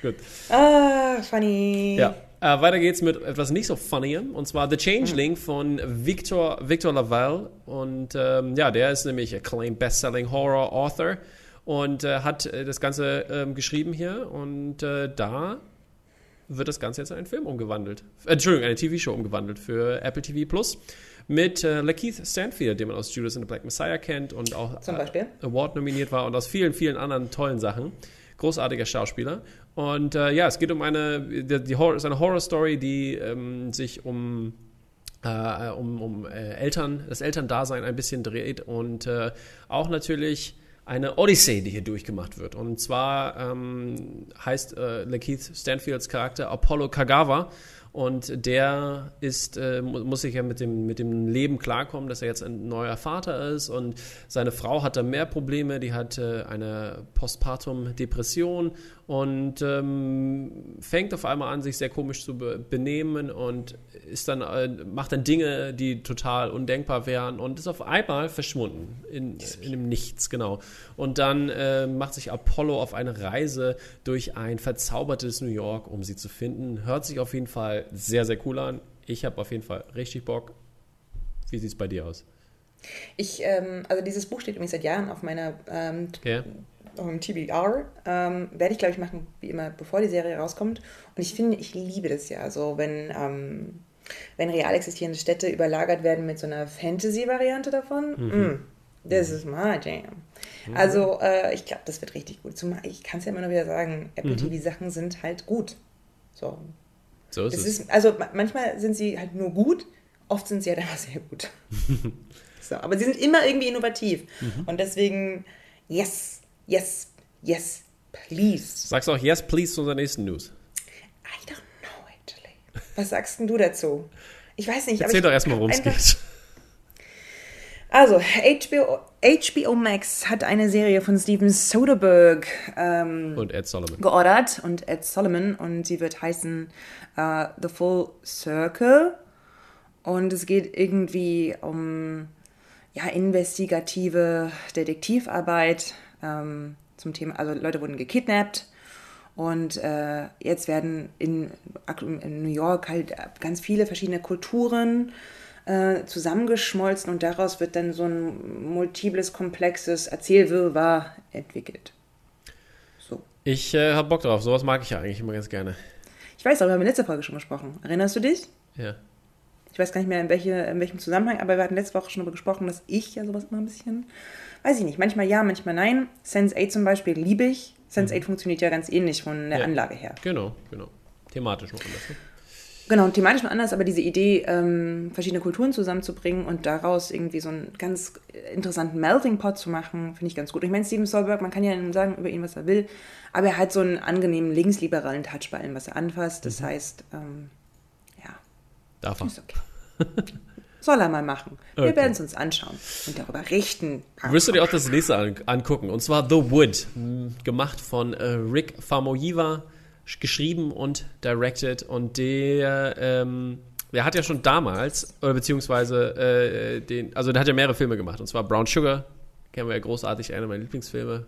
gut. Ah, funny. Ja, äh, weiter geht's mit etwas nicht so funniem und zwar The Changeling von Victor, Victor Laval und ähm, ja, der ist nämlich acclaimed Bestselling Horror Author und äh, hat äh, das Ganze ähm, geschrieben hier und äh, da wird das Ganze jetzt in einen Film umgewandelt. Äh, Entschuldigung, eine TV-Show umgewandelt für Apple TV Plus mit äh, Lakeith Stanfield, den man aus Judas and the Black Messiah kennt und auch Zum Beispiel? äh, Award nominiert war und aus vielen, vielen anderen tollen Sachen. Großartiger Schauspieler. Und ja, es geht um eine, die, die Horror, ist eine Horror-Story, die ähm, sich um um, um Eltern, das Elterndasein ein bisschen dreht und auch natürlich eine Odyssee, die hier durchgemacht wird. Und zwar ähm, heißt äh, Lakeith Stanfields Charakter Apollo Kagawa. Und der ist, äh, mu- muss sich ja mit dem, mit dem Leben klarkommen, dass er jetzt ein neuer Vater ist. Und seine Frau hat da mehr Probleme, die hat äh, eine Postpartum-Depression und ähm, fängt auf einmal an, sich sehr komisch zu be benehmen. Und ist dann, äh, macht dann Dinge, die total undenkbar wären und ist auf einmal verschwunden in, in dem Nichts, genau. Und dann äh, macht sich Apollo auf eine Reise durch ein verzaubertes New York, um sie zu finden. Hört sich auf jeden Fall sehr, sehr cool an. Ich habe auf jeden Fall richtig Bock. Wie sieht es bei dir aus? Ich, ähm, also dieses Buch steht übrigens seit Jahren auf meiner ähm, auf dem TBR. Ähm, werde ich, glaube ich, machen, wie immer, bevor die Serie rauskommt. Und ich finde, ich liebe das ja. So, wenn, ähm, wenn real existierende Städte überlagert werden mit so einer Fantasy-Variante davon. Mm, das ist my jam. Also, äh, ich glaube, das wird richtig gut. Zumal, ich kann es ja immer nur wieder sagen, Apple TV-Sachen sind halt gut. So. So ist Das es. ist, also ma- manchmal sind sie halt nur gut, oft sind sie halt einfach sehr gut. (laughs) so, aber sie sind immer irgendwie innovativ. Und deswegen, yes, yes, yes, please. Sagst du auch Yes, please zu unserer nächsten News? I don't. Was sagst denn du dazu? Ich weiß nicht. aber Erzähl doch erstmal, worum es geht. Also, HBO, HBO Max hat eine Serie von Steven Soderbergh ähm, Und Ed Solomon. geordert und Ed Solomon und sie wird heißen äh, The Full Circle und es geht irgendwie um ja, investigative Detektivarbeit ähm, zum Thema, also Leute wurden gekidnappt und äh, jetzt werden in, in New York halt ganz viele verschiedene Kulturen äh, zusammengeschmolzen und daraus wird dann so ein multiples, komplexes Erzählwirrwarr entwickelt. So. Ich äh, hab Bock drauf. Sowas mag ich ja eigentlich immer ganz gerne. Ich weiß, darüber haben wir letzte Folge schon gesprochen. Erinnerst du dich? Ja. Ich weiß gar nicht mehr, in, welche, in welchem Zusammenhang, aber wir hatten letzte Woche schon darüber gesprochen, dass ich ja sowas immer ein bisschen, weiß ich nicht, manchmal ja, manchmal nein. Sense 8 zum Beispiel liebe ich. Sense 8 funktioniert ja ganz ähnlich von der Ja. Anlage her. Genau, genau. Thematisch noch anders. Ne? Genau, thematisch mal anders, aber diese Idee, ähm, verschiedene Kulturen zusammenzubringen und daraus irgendwie so einen ganz interessanten Melting Pot zu machen, finde ich ganz gut. Ich meine, Steven Soderbergh, man kann ja sagen über ihn, was er will, aber er hat so einen angenehmen linksliberalen Touch bei allem, was er anfasst. Das heißt, ähm, ja, Darf er. ist okay. (laughs) Soll er mal machen. Wir Okay. werden es uns anschauen und darüber richten. Wirst du dir auch das nächste an, angucken? Und zwar The Wood, gemacht von äh, Rick Famuyiwa, sch- geschrieben und directed. Und der, ähm, der hat ja schon damals, oder beziehungsweise äh, den, also der hat ja mehrere Filme gemacht. Und zwar Brown Sugar, kennen wir ja großartig, einer meiner Lieblingsfilme.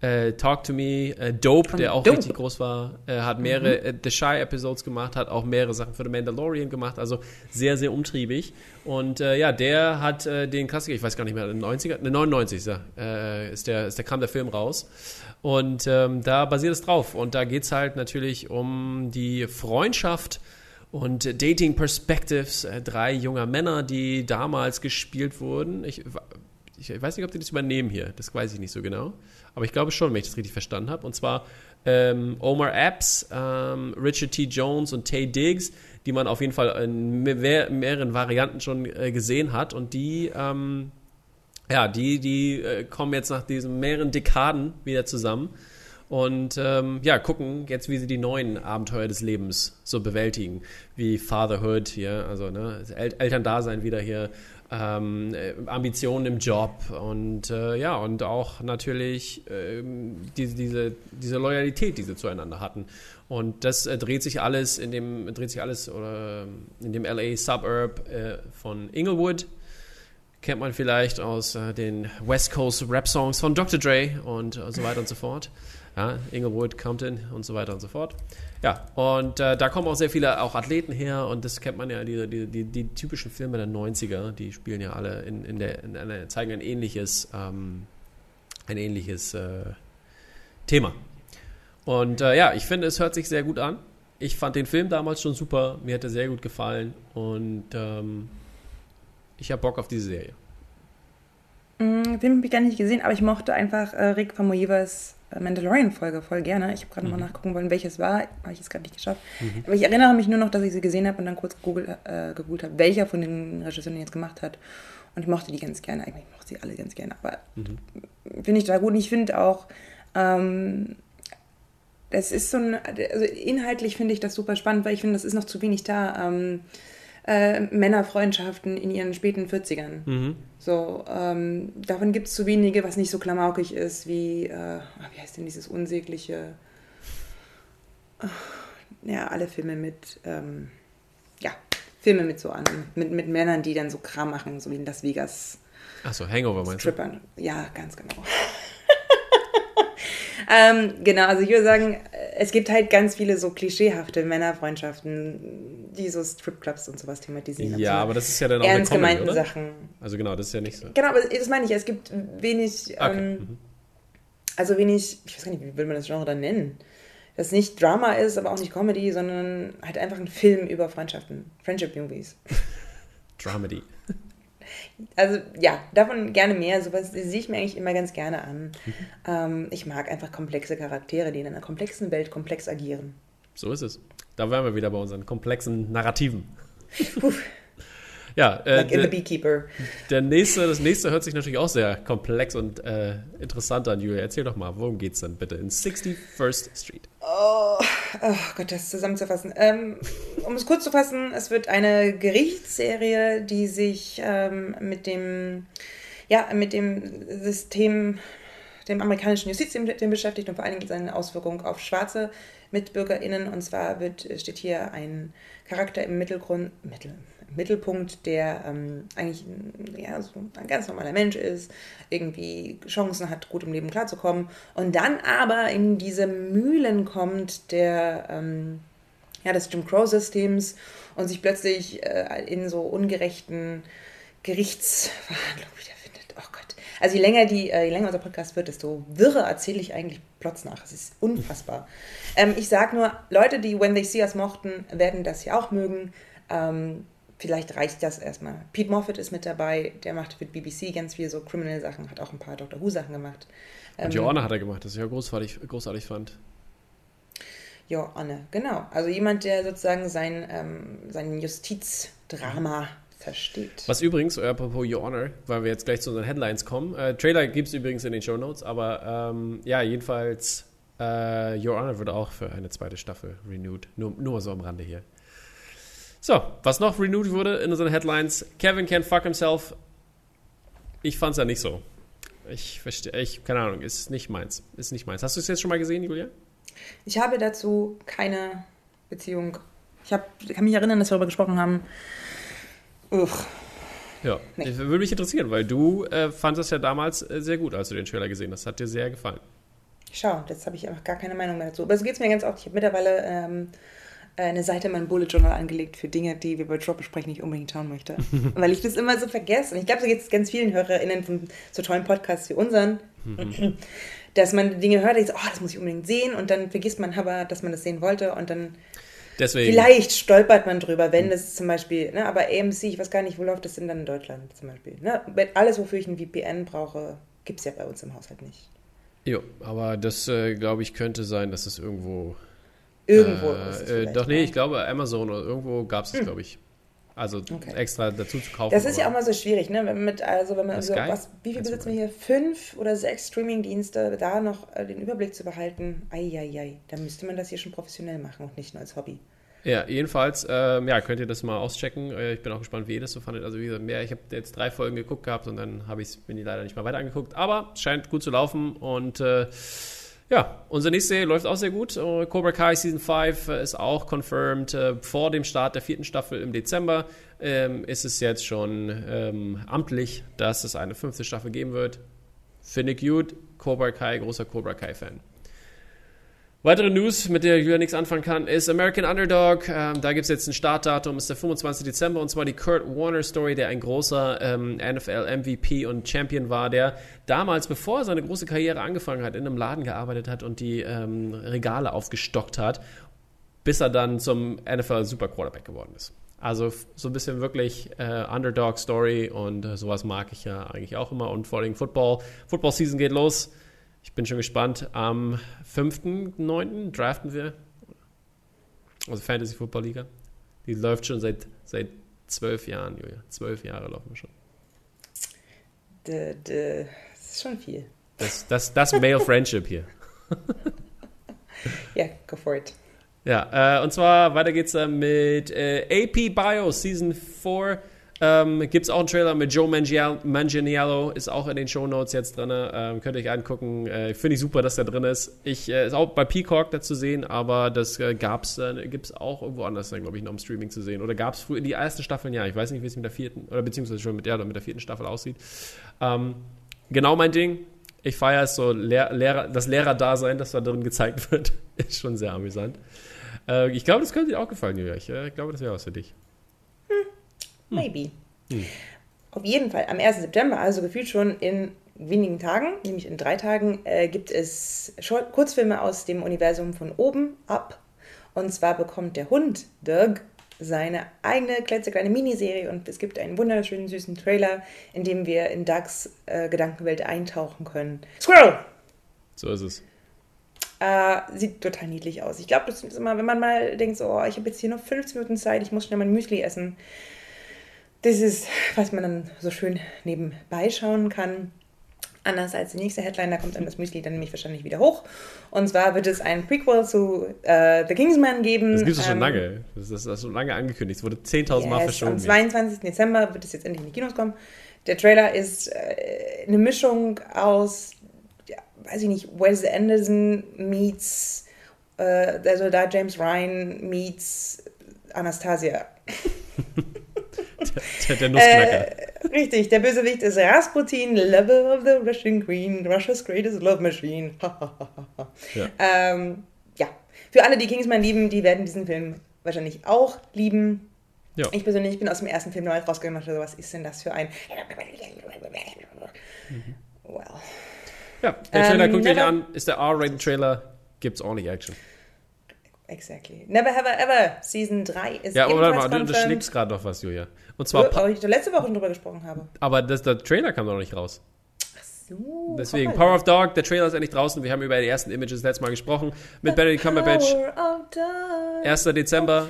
Äh, Talk to Me, äh, Dope, der auch Dope. richtig groß war, äh, hat mehrere äh, The Shy Episodes gemacht, hat auch mehrere Sachen für The Mandalorian gemacht, also sehr, sehr umtriebig. Und äh, ja, der hat äh, den Klassiker, ich weiß gar nicht mehr, 90er, ne, 99 ist, er, äh, ist, der, ist der, kam der Film raus. Und ähm, da basiert es drauf. Und da geht es halt natürlich um die Freundschaft und Dating Perspectives drei junger Männer, die damals gespielt wurden. Ich, ich weiß nicht, ob die das übernehmen hier, das weiß ich nicht so genau. Aber ich glaube schon, wenn ich das richtig verstanden habe. Und zwar ähm, Omar Epps, ähm, Richard T. Jones und Tay Diggs, die man auf jeden Fall in mehr, mehreren Varianten schon äh, gesehen hat. Und die, ähm, ja, die, die äh, kommen jetzt nach diesen mehreren Dekaden wieder zusammen und ähm, ja, gucken jetzt, wie sie die neuen Abenteuer des Lebens so bewältigen, wie Fatherhood hier, also ne, El Elterndasein wieder hier, ähm, äh, Ambitionen im Job und äh, ja, und auch natürlich ähm, diese, diese, diese Loyalität, die sie zueinander hatten. Und das äh, dreht sich alles in dem, dreht sich alles oder in dem LA Suburb äh, von Inglewood. Kennt man vielleicht aus äh, den West Coast Rap Songs von Dr. Dre und äh, so weiter und so fort. Ja, Inglewood, Compton und so weiter und so fort. Ja, und äh, da kommen auch sehr viele auch Athleten her und das kennt man ja, die, die, die, die typischen Filme der 90er, die spielen ja alle in, in der, in einer, zeigen ein ähnliches, ähm, ein ähnliches äh, Thema. Und äh, ja, ich finde, es hört sich sehr gut an. Ich fand den Film damals schon super, mir hat er sehr gut gefallen und ähm, ich habe Bock auf diese Serie. Mm, Den habe ich gar nicht gesehen, aber ich mochte einfach äh, Rick Famuyiwas Mandalorian-Folge voll gerne. Ich habe gerade Mhm. nochmal nachgucken wollen, welches war. Habe ich jetzt gerade nicht geschafft. Aber ich erinnere mich nur noch, dass ich sie gesehen habe und dann kurz gegoogelt, äh, gegoogelt habe, welcher von den Regisseuren die jetzt gemacht hat. Und ich mochte die ganz gerne. Eigentlich mochte sie alle ganz gerne. Aber Mhm. finde ich da gut. Und ich finde auch, ähm, das ist so ein, also inhaltlich finde ich das super spannend, weil ich finde, das ist noch zu wenig da. Ähm, äh, Männerfreundschaften in ihren späten 40ern. Mhm. So, ähm, davon gibt es zu wenige, was nicht so klamaukig ist wie, äh, ah, wie heißt denn dieses unsägliche, Ah, ja, alle Filme mit, ähm, ja, Filme mit so an, mit, mit Männern, die dann so Kram machen, so wie in Las Vegas Achso, Hangover meinst du? Strippern. Ja, ganz genau. (laughs) ähm, genau, also ich würde sagen, es gibt halt ganz viele so klischeehafte Männerfreundschaften, die so Stripclubs und sowas thematisieren. Ja, so aber das ist ja dann auch ernst Comedy, gemeinten oder? Sachen. Also genau, das ist ja nicht so. Genau, aber das meine ich. Es gibt wenig, Okay. ähm, mhm. also wenig, ich weiß gar nicht, wie will man das Genre dann nennen? Das nicht Drama ist, aber auch nicht Comedy, sondern halt einfach ein Film über Freundschaften. Friendship Movies. (laughs) Dramedy. Also ja, davon gerne mehr. Sowas sehe ich mir eigentlich immer ganz gerne an. Ähm, ich mag einfach komplexe Charaktere, die in einer komplexen Welt komplex agieren. So ist es. Da wären wir wieder bei unseren komplexen Narrativen. Puh, Ja, äh, like in The der, Beekeeper. der nächste, das nächste hört sich natürlich auch sehr komplex und äh, interessant an, Julia. Erzähl doch mal, worum geht's denn bitte in 61st Street? Oh, oh Gott, das zusammenzufassen. Ähm, um es kurz zu fassen, es wird eine Gerichtsserie, die sich ähm, mit dem, ja, mit dem System, dem amerikanischen Justizsystem beschäftigt und vor allen Dingen seine Auswirkungen auf schwarze MitbürgerInnen. Und zwar wird, steht hier ein Charakter im Mittelgrund, Mittel, Mittelpunkt, der ähm, eigentlich ein, ja, so ein ganz normaler Mensch ist, irgendwie Chancen hat, gut im Leben klarzukommen und dann aber in diese Mühlen kommt der, ähm, ja, des Jim Crow-Systems und sich plötzlich äh, in so ungerechten Gerichtsverhandlungen wiederfindet. Oh Gott. Also je länger, die, äh, je länger unser Podcast wird, desto wirrer erzähle ich eigentlich Plots nach. Es ist unfassbar. Ähm, ich sage nur, Leute, die When They See Us mochten, werden das hier auch mögen. Ähm, vielleicht reicht das erstmal. Pete Moffat ist mit dabei, der macht für BBC ganz viel so Criminal-Sachen, hat auch ein paar Doctor Who-Sachen gemacht. Und Ähm, Joanna hat er gemacht, das ich ja großartig, großartig fand. Anne, genau. Also jemand, der sozusagen sein, ähm, sein Justizdrama versteht. Was übrigens, äh, apropos Your Honor, weil wir jetzt gleich zu unseren Headlines kommen. Äh, Trailer gibt es übrigens in den Show Notes, aber ähm, ja, jedenfalls, äh, Your Honor wird auch für eine zweite Staffel renewed. Nur, nur so am Rande hier. So, was noch renewed wurde in unseren Headlines? Kevin can fuck himself. Ich fand's ja nicht so. Ich verstehe, ich, keine Ahnung, ist nicht meins. Ist nicht meins. Hast du es jetzt schon mal gesehen, Julia? Ich habe dazu keine Beziehung. Ich hab, kann mich erinnern, dass wir darüber gesprochen haben. Uch. Ja, Nee. das würde mich interessieren, weil du äh, fandest das ja damals äh, sehr gut, als du den Trailer gesehen hast. Hat dir sehr gefallen. Schau, jetzt habe ich einfach gar keine Meinung mehr dazu. Aber so geht es mir ganz oft. Ich habe mittlerweile ähm, eine Seite in meinem Bullet Journal angelegt für Dinge, die wir bei Drop besprechen, nicht unbedingt schauen möchte. (laughs) Weil ich das immer so vergesse. Und ich glaube, so geht es ganz vielen HörerInnen von so tollen Podcasts wie unseren, mhm. dass man Dinge hört, und so, oh, das muss ich unbedingt sehen. Und dann vergisst man aber, dass man das sehen wollte. Und dann Deswegen. vielleicht stolpert man drüber, wenn das zum Beispiel, ne, aber AMC, ich weiß gar nicht, wo läuft das denn dann in Deutschland zum Beispiel. Ne? Alles, wofür ich ein VPN brauche, gibt es ja bei uns im Haushalt nicht. Jo, aber das, äh, glaube ich, könnte sein, dass es irgendwo. Irgendwo. Äh, äh, doch, nee, ich glaube, Amazon oder irgendwo gab es es, hm. glaube ich. Also okay. extra dazu zu kaufen. Das ist ja auch mal so schwierig, ne? Wenn man mit, also wenn man so, was, wie viel besitzen wir hier? Fünf oder sechs Streaming-Dienste, da noch äh, den Überblick zu behalten, eieiei, da müsste man das hier schon professionell machen und nicht nur als Hobby. Ja, jedenfalls, ähm, ja, könnt ihr das mal auschecken. Äh, ich bin auch gespannt, wie ihr das so fandet. Also wie gesagt, mehr, ich habe jetzt drei Folgen geguckt gehabt und dann habe ich bin die leider nicht mal weiter angeguckt. Aber es scheint gut zu laufen und äh, ja, unsere nächste läuft auch sehr gut. Uh, Cobra Kai Season 5 äh, ist auch confirmed. Uh, vor dem Start der vierten Staffel im Dezember ähm, ist es jetzt schon ähm, amtlich, dass es eine fünfte Staffel geben wird. Finde ich gut. Cobra Kai, großer Cobra Kai-Fan. Weitere News, mit der Julia nichts anfangen kann, ist American Underdog. Ähm, da gibt es jetzt ein Startdatum, ist der 25. Dezember und zwar die Kurt Warner Story, der ein großer ähm, NFL MVP und Champion war, der damals, bevor er seine große Karriere angefangen hat, in einem Laden gearbeitet hat und die ähm, Regale aufgestockt hat, bis er dann zum NFL Super Quarterback geworden ist. Also so ein bisschen wirklich äh, Underdog-Story und äh, sowas mag ich ja eigentlich auch immer. Und vor allem Football. Football Season geht los. Ich bin schon gespannt. Am 5.9. draften wir. Also Fantasy Football Liga. Die läuft schon seit, seit zwölf Jahren, Julia. Zwölf Jahre laufen wir schon. Das ist schon viel. Das, das, das Male Friendship hier. (laughs) Ja, yeah, go for it. Ja, äh, und zwar weiter geht's äh, mit äh, AP Bio Season 4. Ähm, Gibt es auch einen Trailer mit Joe Manganiello, ist auch in den Show Notes jetzt drin. Ähm, könnt ihr euch angucken. Äh, Finde ich super, dass der drin ist. Ich, äh, ist auch bei Peacock da zu sehen, aber das äh, äh, gibt es auch irgendwo anders, glaube ich, noch im Streaming zu sehen. Oder gab es früher in die ersten Staffeln? Ja, ich weiß nicht, wie es mit der vierten, oder beziehungsweise schon mit, ja, mit der vierten Staffel aussieht. Ähm, genau mein Ding. Ich feiere es so, Lehr Lehrer, das Lehrerdasein, das da drin gezeigt wird, (laughs) ist schon sehr amüsant. Äh, ich glaube, das könnte dir auch gefallen, Julia. Ich glaube, das wäre was für dich. Hm. Maybe. Hm. Auf jeden Fall, am 1. September, also gefühlt schon in wenigen Tagen, nämlich in drei Tagen, äh, gibt es Short Kurzfilme aus dem Universum von oben ab. Und zwar bekommt der Hund Doug seine eigene klitzekleine Miniserie und es gibt einen wunderschönen süßen Trailer, in dem wir in Dougs äh, Gedankenwelt eintauchen können. Squirrel! So ist es. Äh, sieht total niedlich aus. Ich glaube, das ist immer, wenn man mal denkt, so, oh, ich habe jetzt hier noch 15 Minuten Zeit, ich muss schnell mein Müsli essen das ist, was man dann so schön nebenbei schauen kann. Anders als die nächste Headline, da kommt dann das Müsli dann nämlich wahrscheinlich wieder hoch. Und zwar wird es ein Prequel zu äh, The Kingsman geben. Das gibt es ähm, schon lange. Das ist, das ist schon lange angekündigt. Es wurde 10.000 yes, Mal verschoben. Am 22. Dezember wird es jetzt endlich in die Kinos kommen. Der Trailer ist äh, eine Mischung aus, ja, weiß ich nicht, Wes Anderson meets äh, der Soldat James Ryan meets Anastasia. (laughs) Der, der Nussknacker. Äh, richtig, der Bösewicht ist Rasputin, Lover of the Russian Queen, Russia's greatest love machine. ja. Ähm, ja, für alle, die Kingsman lieben, die werden diesen Film wahrscheinlich auch lieben. Ja. Ich persönlich bin aus dem ersten Film neu rausgegangen und dachte, was ist denn das für ein... Mhm. Well. Ja, der Trailer ähm, guckt euch an, ist der R-Rated-Trailer, gibt's ordentlich Action. Exactly. Never Have I Ever, Season 3 ist Ja, oder mal, du, du schlägst gerade noch was, Julia. Und zwar. Weil ich letzte Woche drüber gesprochen habe. Aber das, der Trailer kam noch nicht raus. Ach so. Deswegen, Power of Dog, der Trailer ist endlich draußen. Wir haben über die ersten Images letztes Mal gesprochen. Mit Benedict Cumberbatch. 1. Dezember.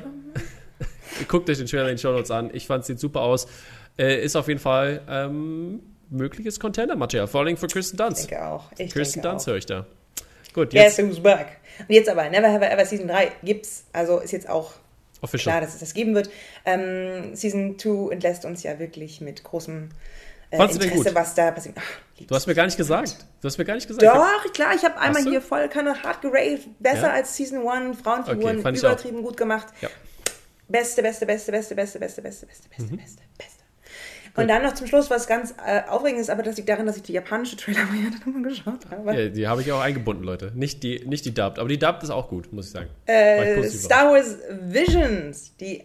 (laughs) Guckt euch den Trailer in den Show Notes an. Ich fand es sieht super aus. Äh, ist auf jeden Fall ähm, mögliches Contender-Material. Vor allem für Kristen Dunst. Ich denke auch. Ich Kristen Dunst höre ich da. Gut, jetzt. Guess who's back? Und jetzt aber, Never Have I Ever Season 3 gibt's, also ist jetzt auch Official. klar, dass es das geben wird. Ähm, Season 2 entlässt uns ja wirklich mit großem äh, Interesse, gut? was da passiert. Ach, du hast mir gar nicht gesagt. Du hast mir gar nicht gesagt. Doch, klar, ich habe einmal hier voll keine hart geraved. Besser ja? als Season 1, Frauenfiguren, okay, übertrieben gut gemacht. Ja. Beste, beste, beste, beste, beste, beste, beste, beste, beste, mhm. beste, beste. Und dann noch zum Schluss was ganz äh, Aufregendes, aber das liegt daran, dass ich die japanische Trailer-Variante nochmal (laughs) geschaut habe. Ja, die habe ich auch eingebunden, Leute. Nicht die, nicht die Dubbed, aber die Dubbed ist auch gut, muss ich sagen. Ich Äh, positiv Star Wars Visions, die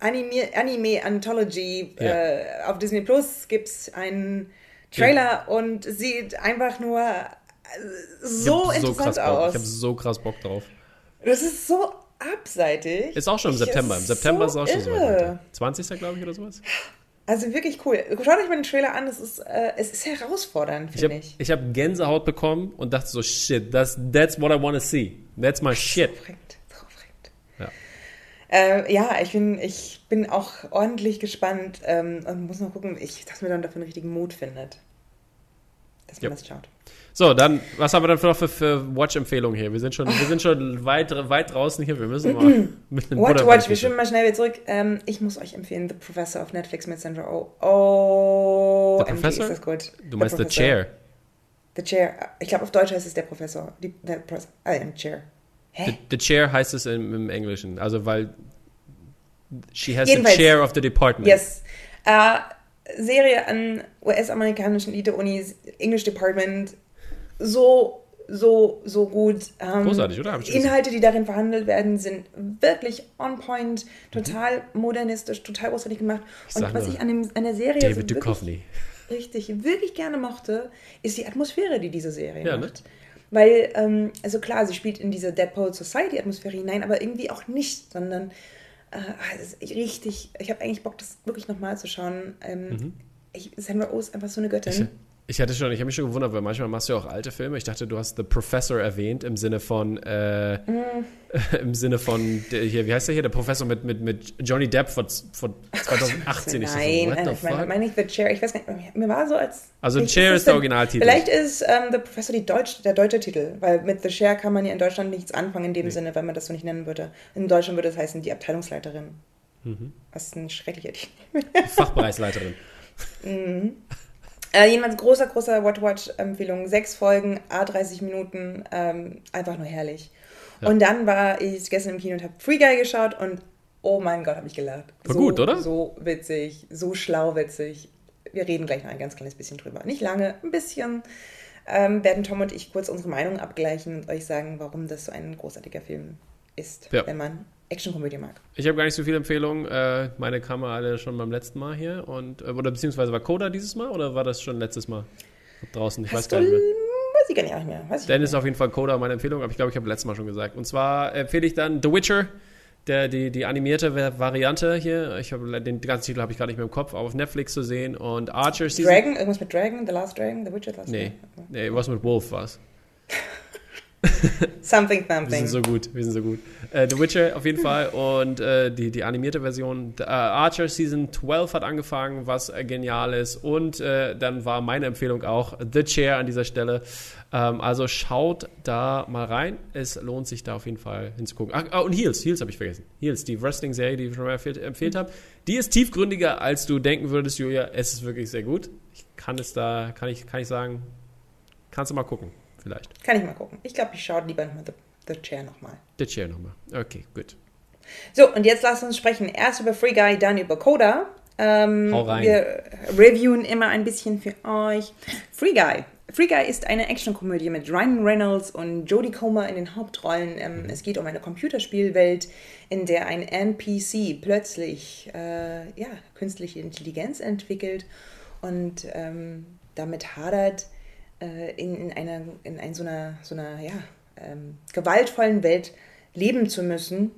Anime, Anime Anthology Ja. äh, auf Disney Plus gibt es einen Trailer und sieht einfach nur äh, so ich so interessant Bock. aus. Ich habe so krass Bock drauf. das ist so abseitig. Ist auch schon im Ich- September. Im September so ist auch schon so irre. weit. 20. glaube ich oder sowas. Also wirklich cool. Schaut euch mal den Trailer an, es ist, äh, es ist herausfordernd, Ich finde habe ich. ich hab Gänsehaut bekommen und dachte so, shit, that's, that's what I want to see. That's my shit. Verrückt, so verrückt. Ja. Äh, ja, ich bin, ich bin auch ordentlich gespannt ähm, und muss noch gucken, ich, dass man dann dafür einen richtigen Mut findet. Dass man Ja. das schaut. So, dann, was haben wir dann noch für, für Watch-Empfehlungen hier? Wir sind schon, wir sind schon weit, weit draußen hier. Wir müssen mal (clears throat) mit den Watch, watch, wir schwimmen mal schnell wieder zurück. Ähm, ich muss euch empfehlen, The Professor auf Netflix mit Sandra Oh. Oh, The MG, Professor? ist das gut. Du meinst The Professor. Chair. The Chair. Ich glaube, auf Deutsch heißt es der Professor. Die, der Professor. Ah, ja, Chair. Hä? The, the Chair heißt es im, im Englischen. Also, weil she has Jedenfalls- the chair of the department. Yes. Äh, Serie an US-amerikanischen Elite-Unis, English Department, so, so, so gut. Ähm, Großartig, oder? Inhalte, die darin verhandelt werden, sind wirklich on point, total modernistisch, total großartig gemacht. Ich Und was nur, ich an, dem, an der Serie David so wirklich, Duchovny. richtig, wirklich gerne mochte, ist die Atmosphäre, die diese Serie Ja, ne? macht. Weil, ähm, also klar, sie spielt in diese Deadpool Society Atmosphäre hinein, aber irgendwie auch nicht, sondern äh, ist richtig, ich habe eigentlich Bock, das wirklich nochmal zu schauen. Ähm, ich, Sandra Oh ist einfach so eine Göttin. Mhm. Ich, ich hatte schon, ich habe mich schon gewundert, weil manchmal machst du ja auch alte Filme. Ich dachte, du hast The Professor erwähnt im Sinne von, äh, Mhm. (laughs) im Sinne von, hier, wie heißt der hier, der Professor mit, mit, mit Johnny Depp von, von 2018. Ich so, Nein, what the ich meine, meine ich The Chair, ich weiß gar nicht, mir war so als... Also Chair ist der Originaltitel. Vielleicht ist ähm, The Professor die Deutsch, der deutsche Titel, weil mit The Chair kann man ja in Deutschland nichts anfangen in dem Nee. Sinne, weil man das so nicht nennen würde. In Deutschland würde es heißen die Abteilungsleiterin. Mhm. Was ein schrecklicher Titel. Fachbereichsleiterin. (laughs) Äh, jedenfalls großer, großer Watch-Watch-Empfehlung. Sechs Folgen, A30 Minuten, ähm, einfach nur herrlich. Ja. Und dann war ich gestern im Kino und habe Free Guy geschaut und oh mein Gott, habe ich gelacht. War so, gut, oder? So witzig, so schlau witzig. Wir reden gleich noch ein ganz kleines bisschen drüber. Nicht lange, ein bisschen. Ähm, werden Tom und ich kurz unsere Meinung abgleichen und euch sagen, warum das so ein großartiger Film ist, Ja. wenn man Actionkomödie mag. Ich habe gar nicht so viele Empfehlungen. Äh, meine kamen alle schon beim letzten Mal hier. Und, äh, oder beziehungsweise war Coda dieses Mal oder war das schon letztes Mal draußen? Ich weiß Hast gar du, nicht mehr. weiß ich gar nicht mehr. Weiß Dann ist auf jeden Fall Coda meine Empfehlung, aber ich glaube, ich habe letztes Mal schon gesagt. Und zwar empfehle ich dann The Witcher, der, die, die animierte Va- Variante hier. Ich habe den ganzen Titel habe ich gar nicht mehr im Kopf, aber auf Netflix zu sehen. Und Archer. Season. Dragon, irgendwas mit Dragon, The Last Dragon, The Witcher, The Last Nee, Dragon. nee, was mit Wolf war's. (laughs) (laughs) Something, Wir something. sind so gut, wir sind so gut. Äh, The Witcher auf jeden Fall und äh, die, die animierte Version. Äh, Archer Season 12 hat angefangen, was äh, genial ist. Und äh, dann war meine Empfehlung auch The Chair an dieser Stelle. Ähm, also schaut da mal rein. Es lohnt sich da auf jeden Fall hinzugucken. Ach, ah, und Heels, Heels habe ich vergessen. Heels, die Wrestling-Serie, die ich schon mal empfehlt, empfehlt habe. Die ist tiefgründiger, als du denken würdest, Julia. Es ist wirklich sehr gut. Ich kann es da, kann ich, kann ich sagen, kannst du mal gucken, vielleicht. Kann ich mal gucken. Ich glaube, ich schaue lieber The, The Chair nochmal. The Chair nochmal. Okay, gut. So, und jetzt lasst uns sprechen. Erst über Free Guy, dann über Coda. Ähm, Hau rein. Wir reviewen immer ein bisschen für euch. Free Guy. Free Guy ist eine Actionkomödie mit Ryan Reynolds und Jodie Comer in den Hauptrollen. Ähm, Es geht um eine Computerspielwelt, in der ein NPC plötzlich äh, ja, künstliche Intelligenz entwickelt und ähm, damit hadert, äh, in, in einer, in ein, so einer, so einer ja, ähm, gewaltvollen Welt leben zu müssen.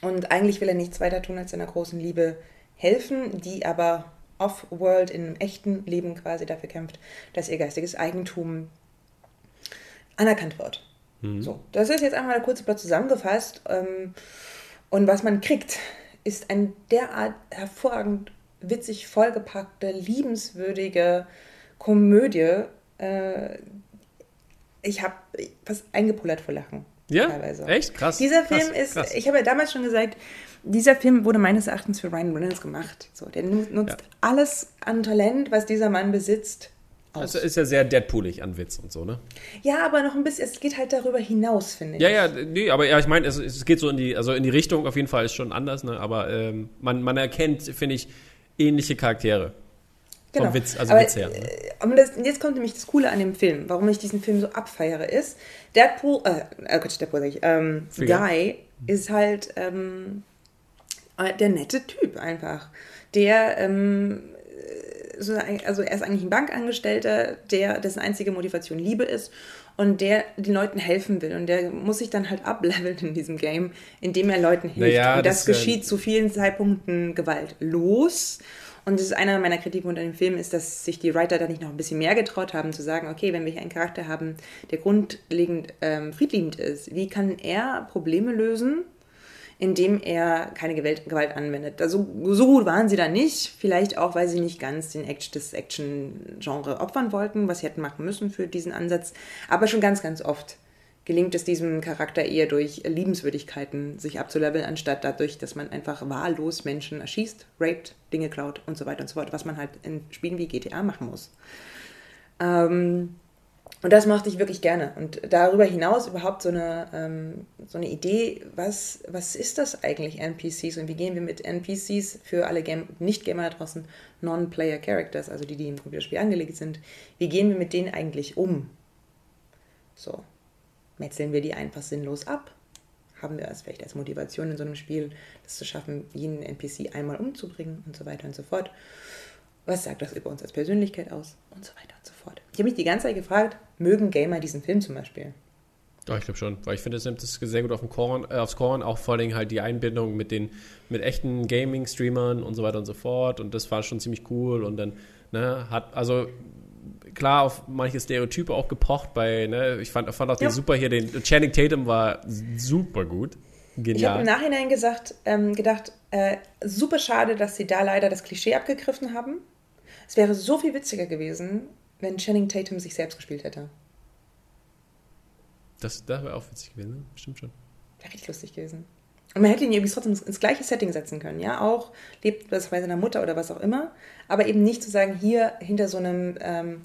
Und eigentlich will er nichts weiter tun, als seiner großen Liebe helfen, die aber off-world in einem echten Leben quasi dafür kämpft, dass ihr geistiges Eigentum anerkannt wird. So, das ist jetzt einmal der kurze Plot zusammengefasst. Ähm, und was man kriegt, ist ein derart hervorragend witzig vollgepackte, liebenswürdige Komödie. Äh, ich habe fast eingepullert vor Lachen. Ja? teilweise. Echt? Krass. Dieser krass, Film ist, krass. ich habe ja damals schon gesagt, dieser Film wurde meines Erachtens für Ryan Reynolds gemacht. So, der nu- nutzt Ja. alles an Talent, was dieser Mann besitzt. Aus. Also ist ja sehr Deadpoolig an Witz und so, ne? ja, aber noch ein bisschen, es geht halt darüber hinaus, finde ich. Ja, ja, nee, aber ja, ich meine, es, es geht so in die, also in die Richtung auf jeden Fall ist schon anders, ne? Aber ähm, man, man erkennt, finde ich, ähnliche Charaktere. Genau. Vom Witz, also Aber, Witz her. Ne? äh, und das, jetzt kommt nämlich das Coole an dem Film, warum ich diesen Film so abfeiere, ist, Deadpool, äh, oh Gott, Deadpool sag ich, ähm, Guy. Ist halt ähm, äh, der nette Typ einfach, der, ähm, äh, so, also er ist eigentlich ein Bankangestellter, der, dessen einzige Motivation Liebe ist und der den Leuten helfen will und der muss sich dann halt ableveln in diesem Game, indem er Leuten hilft Naja, und das, das, äh, geschieht zu vielen Zeitpunkten gewaltlos. Und das ist einer meiner Kritikpunkte an dem Film, ist, dass sich die Writer da nicht noch ein bisschen mehr getraut haben, zu sagen, okay, wenn wir hier einen Charakter haben, der grundlegend ähm, friedliebend ist, wie kann er Probleme lösen, indem er keine Gewalt, Gewalt anwendet? Also so gut waren sie da nicht, vielleicht auch, weil sie nicht ganz den Act, das Action-Genre opfern wollten, was sie hätten machen müssen für diesen Ansatz, aber schon ganz, ganz oft gelingt es diesem Charakter eher durch Liebenswürdigkeiten sich abzuleveln, anstatt dadurch, dass man einfach wahllos Menschen erschießt, raped, Dinge klaut und so weiter und so fort, was man halt in Spielen wie GTA machen muss. Ähm, und das mochte ich wirklich gerne. Und darüber hinaus überhaupt so eine, ähm, so eine Idee, was, was ist das eigentlich, NPCs? Und wie gehen wir mit NPCs für alle Game Nicht-Gamer da draußen, Non-Player Characters, also die, die im Computerspiel angelegt sind, wie gehen wir mit denen eigentlich um? So, metzeln wir die einfach sinnlos ab? Haben wir es vielleicht als Motivation in so einem Spiel, das zu schaffen, jeden NPC einmal umzubringen und so weiter und so fort? Was sagt das über uns als Persönlichkeit aus? Und so weiter und so fort. Ich habe mich die ganze Zeit gefragt, mögen Gamer diesen Film zum Beispiel? Ja, ich glaube schon, weil ich finde, es nimmt es sehr gut auf den Korn, äh, aufs Korn, auch vor allem halt die Einbindung mit den mit echten Gaming-Streamern und so weiter und so fort und das war schon ziemlich cool und dann ne, hat also klar auf manche Stereotype auch gepocht bei ne, ich fand, fand auch Ja. den super hier den Channing Tatum war super gut, Ich habe genial. im Nachhinein gesagt, ähm, gedacht, äh, super schade, dass sie da leider das Klischee abgegriffen haben. Es wäre so viel witziger gewesen, wenn Channing Tatum sich selbst gespielt hätte. Das, das wäre auch witzig gewesen, ne? stimmt schon. Wäre richtig lustig gewesen. Und man hätte ihn irgendwie trotzdem ins gleiche Setting setzen können, ja, auch lebt das bei seiner Mutter oder was auch immer, aber eben nicht zu sagen, hier hinter so einem ähm,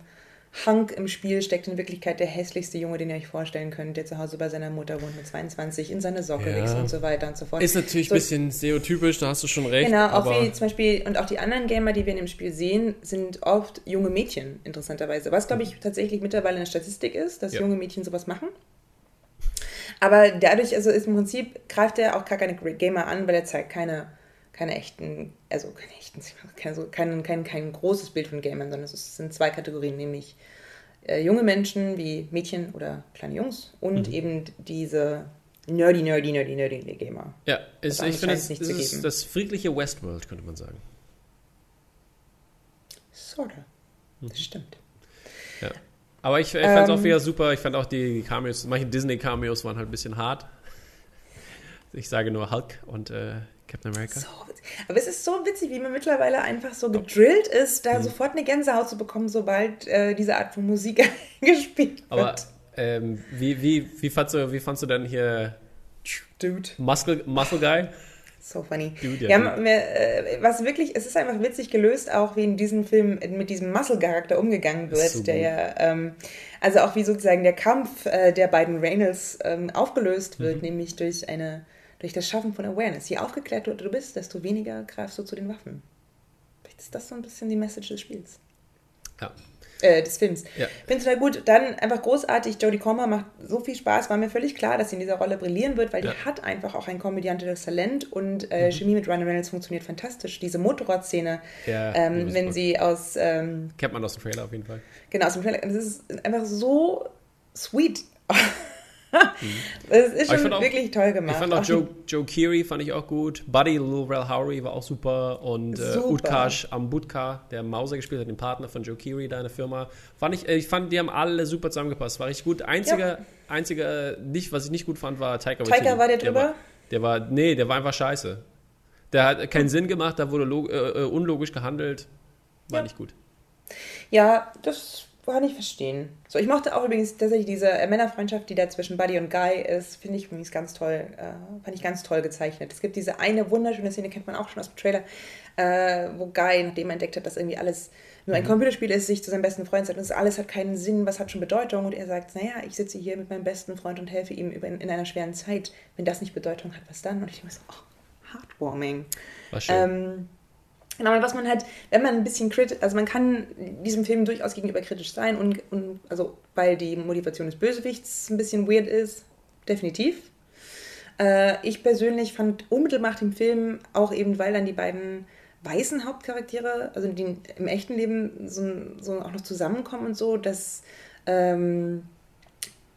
Hunk im Spiel steckt in Wirklichkeit der hässlichste Junge, den ihr euch vorstellen könnt, der zu Hause bei seiner Mutter wohnt mit 22, in seine Socke Ja. wächst und so weiter und so fort. Ist natürlich So- ein bisschen stereotypisch, da hast du schon recht. Genau, auch wie zum Beispiel, und auch die anderen Gamer, die wir in dem Spiel sehen, sind oft junge Mädchen, interessanterweise. Was, glaube ich, tatsächlich mittlerweile eine Statistik ist, dass Ja. junge Mädchen sowas machen. Aber dadurch, also ist im Prinzip, greift er auch gar keine Gamer an, weil er zeigt keine, keine echten, also keine echten, kein, kein, kein, kein großes Bild von Gamern, sondern es sind zwei Kategorien, nämlich äh, junge Menschen wie Mädchen oder kleine Jungs und Mhm. eben diese nerdy, nerdy, nerdy, nerdy Gamer. ja, ist, ich finde, es es ist das friedliche Westworld, könnte man sagen. Sorta. Mhm. Das stimmt. Ja. Aber ich, ich fand es auch Ähm. wieder super. Ich fand auch die Cameos, manche Disney-Cameos waren halt ein bisschen hart. Ich sage nur Hulk und äh, Captain America. So. Aber es ist so witzig, wie man mittlerweile einfach so gedrillt ist, Mhm. da sofort eine Gänsehaut zu bekommen, sobald äh, diese Art von Musik (laughs) gespielt wird. Aber ähm, wie, wie, wie, fandst du, wie fandst du denn hier Dude. Muscle, Muscle Guy? So funny. Dude, ja, ja, mir, äh, was wirklich, es ist einfach witzig gelöst, auch wie in diesem Film mit diesem Muscle-Charakter umgegangen wird, So der ja, ähm, also auch wie sozusagen der Kampf äh, der beiden Reynolds ähm, aufgelöst wird, Mhm. nämlich durch eine, durch das Schaffen von Awareness. Je aufgeklärter du bist, desto weniger greifst du zu den Waffen. Vielleicht ist das so ein bisschen die Message des Spiels. Ja. Äh, des Films. Ja. Finde total gut. Dann einfach großartig. Jodie Comer macht so viel Spaß. War mir völlig klar, dass sie in dieser Rolle brillieren wird, weil Ja. Mhm. die hat einfach auch ein komödiantisches Talent und äh, Chemie mit Ryan Reynolds funktioniert fantastisch. Diese Motorradszene, Ja, ähm, wenn sie aus, ähm, Kennt man aus dem Trailer auf jeden Fall. genau, aus dem Trailer, das ist einfach so sweet. (laughs) Das ist schon auch- wirklich toll gemacht. Ich fand auch Auch Joe, (laughs) Joe Keery fand ich auch gut. Buddy Lil Rel Howery war auch super. Und äh, Super. Utkarsh Ambudka, der Mauser gespielt hat, den Partner von Joe Keery da in der Firma. Fand ich, äh, ich fand, die haben alle super zusammengepasst. War richtig gut. Einziger, einziger, nicht, was ich nicht gut fand, war Taika Taika Waititi. war der drüber? war, der war, nee, der war einfach scheiße. Der hat keinen Sinn gemacht, da wurde äh, äh, unlogisch gehandelt. War Ja. nicht gut. Ja, das kann ich verstehen. So, ich mochte auch übrigens tatsächlich diese äh, Männerfreundschaft, die da zwischen Buddy und Guy ist, finde ich übrigens ganz toll, äh, fand ich ganz toll gezeichnet. Es gibt diese eine wunderschöne Szene, kennt man auch schon aus dem Trailer, äh, wo Guy, nachdem er entdeckt hat, dass irgendwie alles nur ein Computerspiel ist, sich zu seinem besten Freund sagt, und das alles hat keinen Sinn, was hat schon Bedeutung? Und er sagt, naja, ich sitze hier mit meinem besten Freund und helfe ihm in, in einer schweren Zeit. Wenn das nicht Bedeutung hat, was dann? Und ich denke so, oh, heartwarming. War schön. Ähm, Genau, was man halt, wenn man ein bisschen kritisch, also man kann diesem Film durchaus gegenüber kritisch sein und, und also weil die Motivation des Bösewichts ein bisschen weird ist, definitiv. Äh, ich persönlich fand unmittelbar nach dem Film, auch eben weil dann die beiden weißen Hauptcharaktere, also die im echten Leben so, so auch noch zusammenkommen und so, dass ähm,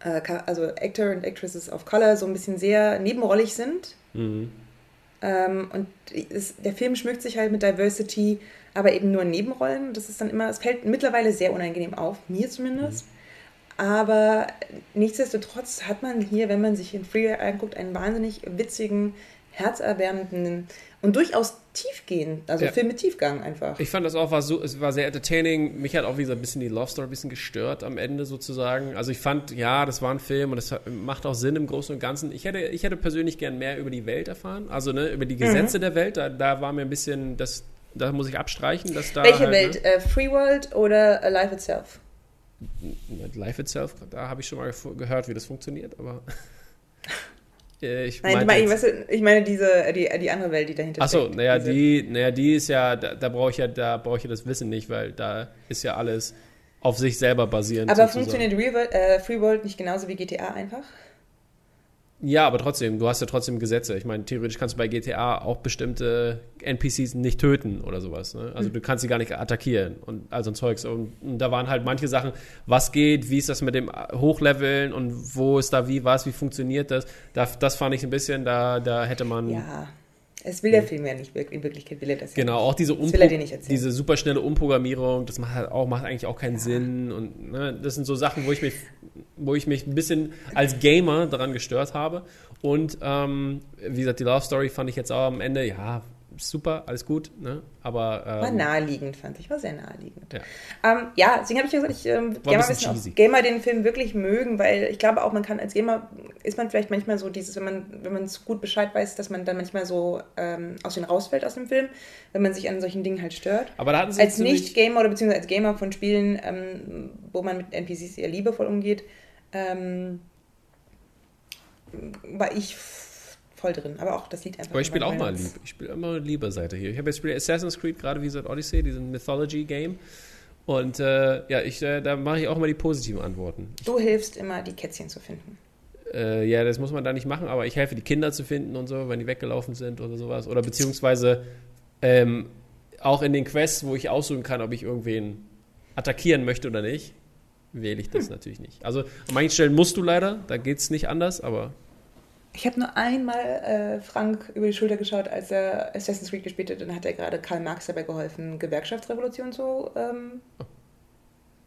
äh, also Actor und Actresses of Color so ein bisschen sehr nebenrollig sind. Mhm. Ähm, und es, der Film schmückt sich halt mit Diversity, aber eben nur in Nebenrollen. Das ist dann immer, es fällt mittlerweile sehr unangenehm auf, mir zumindest. Mhm. Aber nichtsdestotrotz hat man hier, wenn man sich in Freeway anguckt, einen wahnsinnig witzigen, herzerwärmenden und durchaus tiefgehend, also ja. Film mit Tiefgang einfach. Ich fand das auch, war so, es war sehr entertaining. Mich hat auch wieder ein bisschen die Love Story ein bisschen gestört am Ende sozusagen. Also ich fand, ja, das war ein Film und es macht auch Sinn im Großen und Ganzen. Ich hätte, ich hätte persönlich gern mehr über die Welt erfahren, also ne, über die Gesetze mhm. der Welt. Da, da war mir ein bisschen, das, da muss ich abstreichen, dass da. Welche halt, Welt? Ne? Uh, Free World oder Life Itself? Life Itself, da habe ich schon mal gehört, wie das funktioniert, aber. (laughs) Äh, ich, Nein, meine, ich meine diese, die, die andere Welt, die dahinter Achso, steckt. naja, die, naja, die ist ja, da, da brauche ich ja, da brauche ich ja das Wissen nicht, weil da ist ja alles auf sich selber basierend. Aber sozusagen. funktioniert Real, äh, Free World nicht genauso wie GTA einfach? Ja, aber trotzdem, du hast ja trotzdem Gesetze. Ich meine, theoretisch kannst du bei GTA auch bestimmte NPCs nicht töten oder sowas. Ne? Also mhm. du kannst sie gar nicht attackieren und also ein Zeugs. Und, und, da waren halt manche Sachen, was geht, wie ist das mit dem Hochleveln und wo ist da wie was, wie funktioniert das. Da, das fand ich ein bisschen, da, da hätte man. Ja. Es will der Film ja nicht wirklich, in Wirklichkeit will er das ja Genau, nicht. auch diese, Umpro diese superschnelle Umprogrammierung, das macht halt auch, macht eigentlich auch keinen ja. Sinn. Und ne, das sind so Sachen, wo ich mich, wo ich mich ein bisschen als Gamer daran gestört habe. Und ähm, wie gesagt, die Love Story fand ich jetzt auch am Ende, ja, super, alles gut, ne? aber... Ähm, war naheliegend, fand ich, war sehr naheliegend. Ja, ähm, ja deswegen habe ich gesagt, ich ähm, gerne mal wissen, ob Gamer den Film wirklich mögen, weil ich glaube auch, man kann als Gamer, ist man vielleicht manchmal so dieses, wenn man wenn man es gut Bescheid weiß, dass man dann manchmal so ähm, aus den rausfällt aus dem Film, wenn man sich an solchen Dingen halt stört. Aber da hatten sie Als Nicht-Gamer oder beziehungsweise als Gamer von Spielen, ähm, wo man mit NPCs eher liebevoll umgeht, ähm, war ich voll drin. Aber auch das liegt einfach. Aber ich spiele auch mal lieb. Ich spiele immer lieber Seite hier. Ich habe jetzt spiele Assassin's Creed gerade wie gesagt Odyssey, diesen Mythology Game. Und äh, ja, ich, äh, da mache ich auch mal die positiven Antworten. Du hilfst immer, die Kätzchen zu finden. Äh, ja, das muss man da nicht machen, aber ich helfe, die Kinder zu finden und so, wenn die weggelaufen sind oder sowas. Oder beziehungsweise ähm, auch in den Quests, wo ich aussuchen kann, ob ich irgendwen attackieren möchte oder nicht, wähle ich das hm. natürlich nicht. Also an manchen Stellen musst du leider, da geht es nicht anders, aber ich habe nur einmal äh, Frank über die Schulter geschaut, als er Assassin's Creed gespielt hat. Dann hat er gerade Karl Marx dabei geholfen, Gewerkschaftsrevolution zu ähm,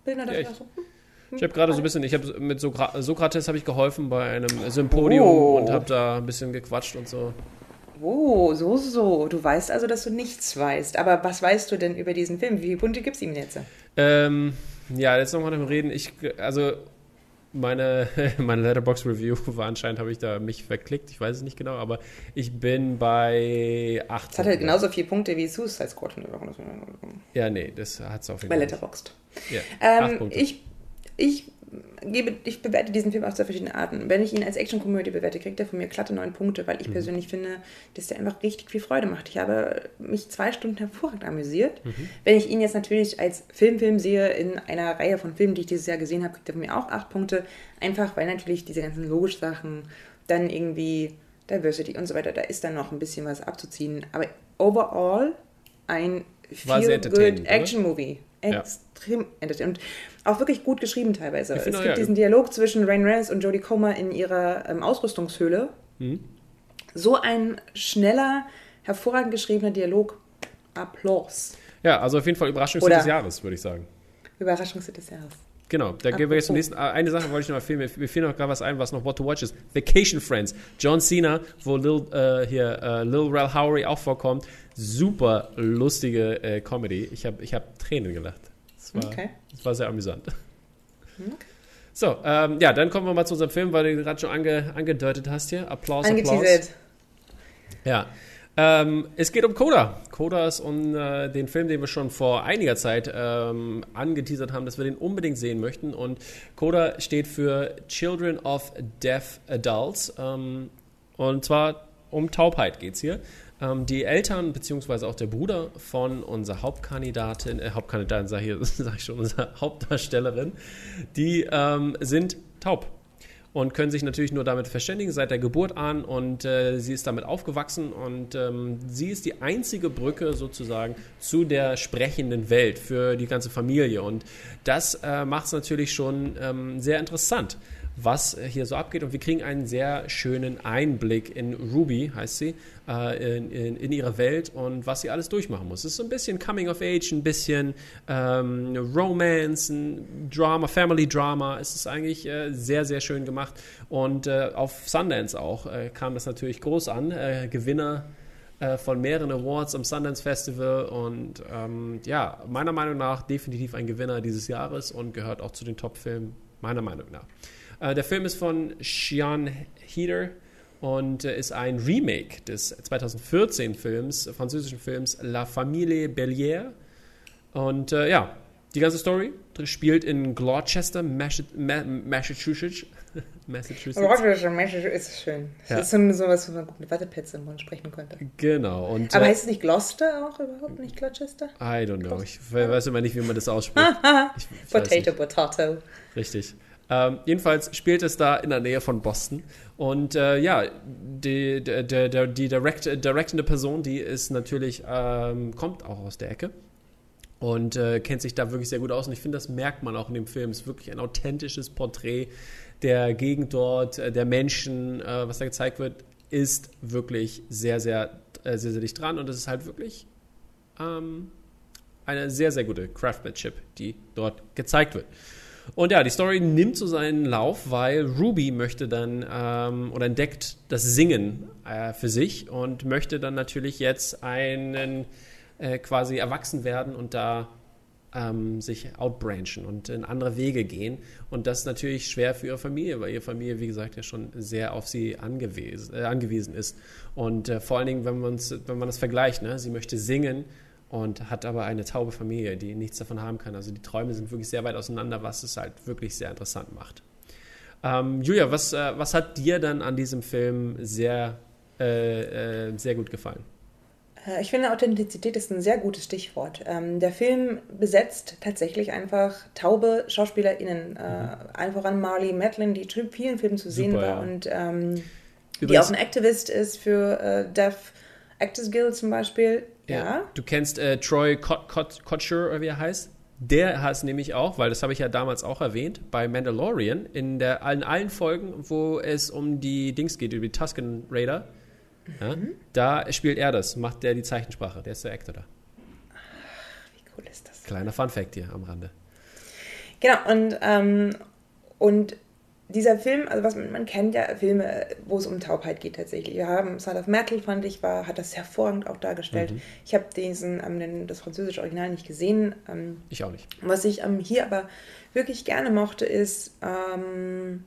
bilden. Ja, ich, so, hm, ich habe gerade so ein bisschen, ich habe mit Sokrates habe ich geholfen bei einem Symposium oh. und habe da ein bisschen gequatscht und so. Oh, so, so. Du weißt also, dass du nichts weißt. Aber was weißt du denn über diesen Film? Wie viele Punkte gibt es ihm jetzt? Ähm, ja, jetzt nochmal dem Reden. Ich, also meine, (laughs) meine Letterbox Review (laughs) war anscheinend, habe ich da mich verklickt, ich weiß es nicht genau, aber ich bin bei 8. Das hat halt genauso viele Punkte wie Suicide Squad. Ja, nee, das hat es auf jeden Fall. Bei Letterboxd. Ja, ähm, ich, ich gebe, ich bewerte diesen Film auf zwei verschiedene Arten. Wenn ich ihn als Actionkomödie bewerte, kriegt er von mir glatte neun Punkte, weil ich mhm. persönlich finde, dass der einfach richtig viel Freude macht. Ich habe mich zwei Stunden hervorragend amüsiert. Mhm. Wenn ich ihn jetzt natürlich als Filmfilm sehe, in einer Reihe von Filmen, die ich dieses Jahr gesehen habe, kriegt er von mir auch acht Punkte. Einfach, weil natürlich diese ganzen logischen Sachen, dann irgendwie Diversity und so weiter, da ist dann noch ein bisschen was abzuziehen. Aber overall ein feel-good Action-Movie. Extrem ja. entertainend auch wirklich gut geschrieben teilweise. Es gibt ja, diesen Dialog zwischen Rain Reynolds und Jodie Comer in ihrer ähm, Ausrüstungshöhle. Mhm. So ein schneller, hervorragend geschriebener Dialog. Applaus. Ja, also auf jeden Fall Überraschungshit des Jahres, würde ich sagen. Überraschungshit des Jahres. Genau, da gehen wir jetzt zum nächsten. Ah, eine Sache wollte ich noch mal filmen. Mir fiel noch gerade was ein, was noch What to Watch ist. Vacation Friends. John Cena, wo Lil, äh, hier, äh, Lil Rel Howery auch vorkommt. Super lustige äh, Comedy. Ich habe ich hab Tränen gelacht. Das war, okay. das war sehr amüsant. Okay. So, ähm, ja, dann kommen wir mal zu unserem Film, weil du gerade schon ange, angedeutet hast hier. Applaus, Applaus. Ja. Ähm, es geht um Coda. Coda ist um äh, den Film, den wir schon vor einiger Zeit ähm, angeteasert haben, dass wir den unbedingt sehen möchten. Und Coda steht für Children of Deaf Adults. Ähm, und zwar um Taubheit geht es hier. Ähm, die Eltern beziehungsweise auch der Bruder von unserer Hauptkandidatin, äh, Hauptkandidatin sag, hier, (laughs) sag ich schon, unserer Hauptdarstellerin, die ähm, sind taub und können sich natürlich nur damit verständigen seit der Geburt an und äh, sie ist damit aufgewachsen und ähm, sie ist die einzige Brücke sozusagen zu der sprechenden Welt für die ganze Familie und das äh, macht es natürlich schon ähm, sehr interessant was hier so abgeht. Und wir kriegen einen sehr schönen Einblick in Ruby, heißt sie, äh, in, in, in, ihre Welt und was sie alles durchmachen muss. Es ist so ein bisschen Coming of Age, ein bisschen ähm, Romance, ein Drama, Family Drama. Es ist eigentlich äh, sehr, sehr schön gemacht. Und äh, auf Sundance auch äh, kam das natürlich groß an. Äh, Gewinner äh, von mehreren Awards am Sundance Festival und ähm, ja, meiner Meinung nach definitiv ein Gewinner dieses Jahres und gehört auch zu den Top-Filmen, meiner Meinung nach. Äh, der Film ist von Sean Heater und äh, ist ein Remake des 2014 Films, französischen Films La Famille Bellière. Und äh, ja, die ganze Story spielt in Gloucester, Massachusetts. (laughs) Massachusetts. Massachusetts ist schön. Das ja. ist so sowas, wo man gut mit Wattepads im Mund sprechen könnte. Genau. Und, Aber äh, heißt es nicht Gloucester auch überhaupt nicht Gloucester? I don't know. Ich weiß immer nicht, wie man das ausspricht. (laughs) potato, potato. Richtig. Ähm, jedenfalls spielt es da in der Nähe von Boston. Und äh, ja, die, die, die, die direct, directende Person, die ist natürlich, ähm, kommt auch aus der Ecke und äh, kennt sich da wirklich sehr gut aus. Und ich finde, das merkt man auch in dem Film. Es ist wirklich ein authentisches Porträt der Gegend dort, äh, der Menschen, äh, was da gezeigt wird, ist wirklich sehr, sehr, äh, sehr, sehr dicht dran. Und es ist halt wirklich ähm, eine sehr, sehr gute Craftsmanship, die dort gezeigt wird. Und ja, die Story nimmt so seinen Lauf, weil Ruby möchte dann ähm, oder entdeckt das Singen äh, für sich und möchte dann natürlich jetzt einen äh, quasi erwachsen werden und da ähm, sich outbranchen und in andere Wege gehen. Und das ist natürlich schwer für ihre Familie, weil ihre Familie, wie gesagt, ja schon sehr auf sie angewiesen, äh, angewiesen ist. Und äh, vor allen Dingen, wenn, wenn man das vergleicht, ne? sie möchte singen und hat aber eine taube Familie, die nichts davon haben kann. Also die Träume sind wirklich sehr weit auseinander, was es halt wirklich sehr interessant macht. Ähm, Julia, was, äh, was hat dir dann an diesem Film sehr, äh, äh, sehr gut gefallen? Äh, ich finde, Authentizität ist ein sehr gutes Stichwort. Ähm, der Film besetzt tatsächlich einfach taube SchauspielerInnen. Äh, mhm. Einfach an Marley Matlin, die in vielen Filmen zu sehen Super, war ja. und ähm, die auch ein Aktivist ist für äh, Deaf Actors Guild zum Beispiel. Ja. Du kennst äh, Troy Kotcher, oder wie er heißt? Der hat es nämlich auch, weil das habe ich ja damals auch erwähnt, bei Mandalorian, in, der, in allen Folgen, wo es um die Dings geht, über die Tusken Raider. Ja, mhm. Da spielt er das, macht der die Zeichensprache, der ist der Actor da. Ach, wie cool ist das? Kleiner Fun-Fact hier am Rande. Genau, und, ähm, und dieser Film, also was man, man, kennt ja Filme, wo es um Taubheit geht tatsächlich. Wir haben Sound of Metal, fand ich, war, hat das hervorragend auch dargestellt. Mhm. Ich habe diesen, ähm, das französische Original nicht gesehen. Ähm, ich auch nicht. Was ich ähm, hier aber wirklich gerne mochte, ist, ähm,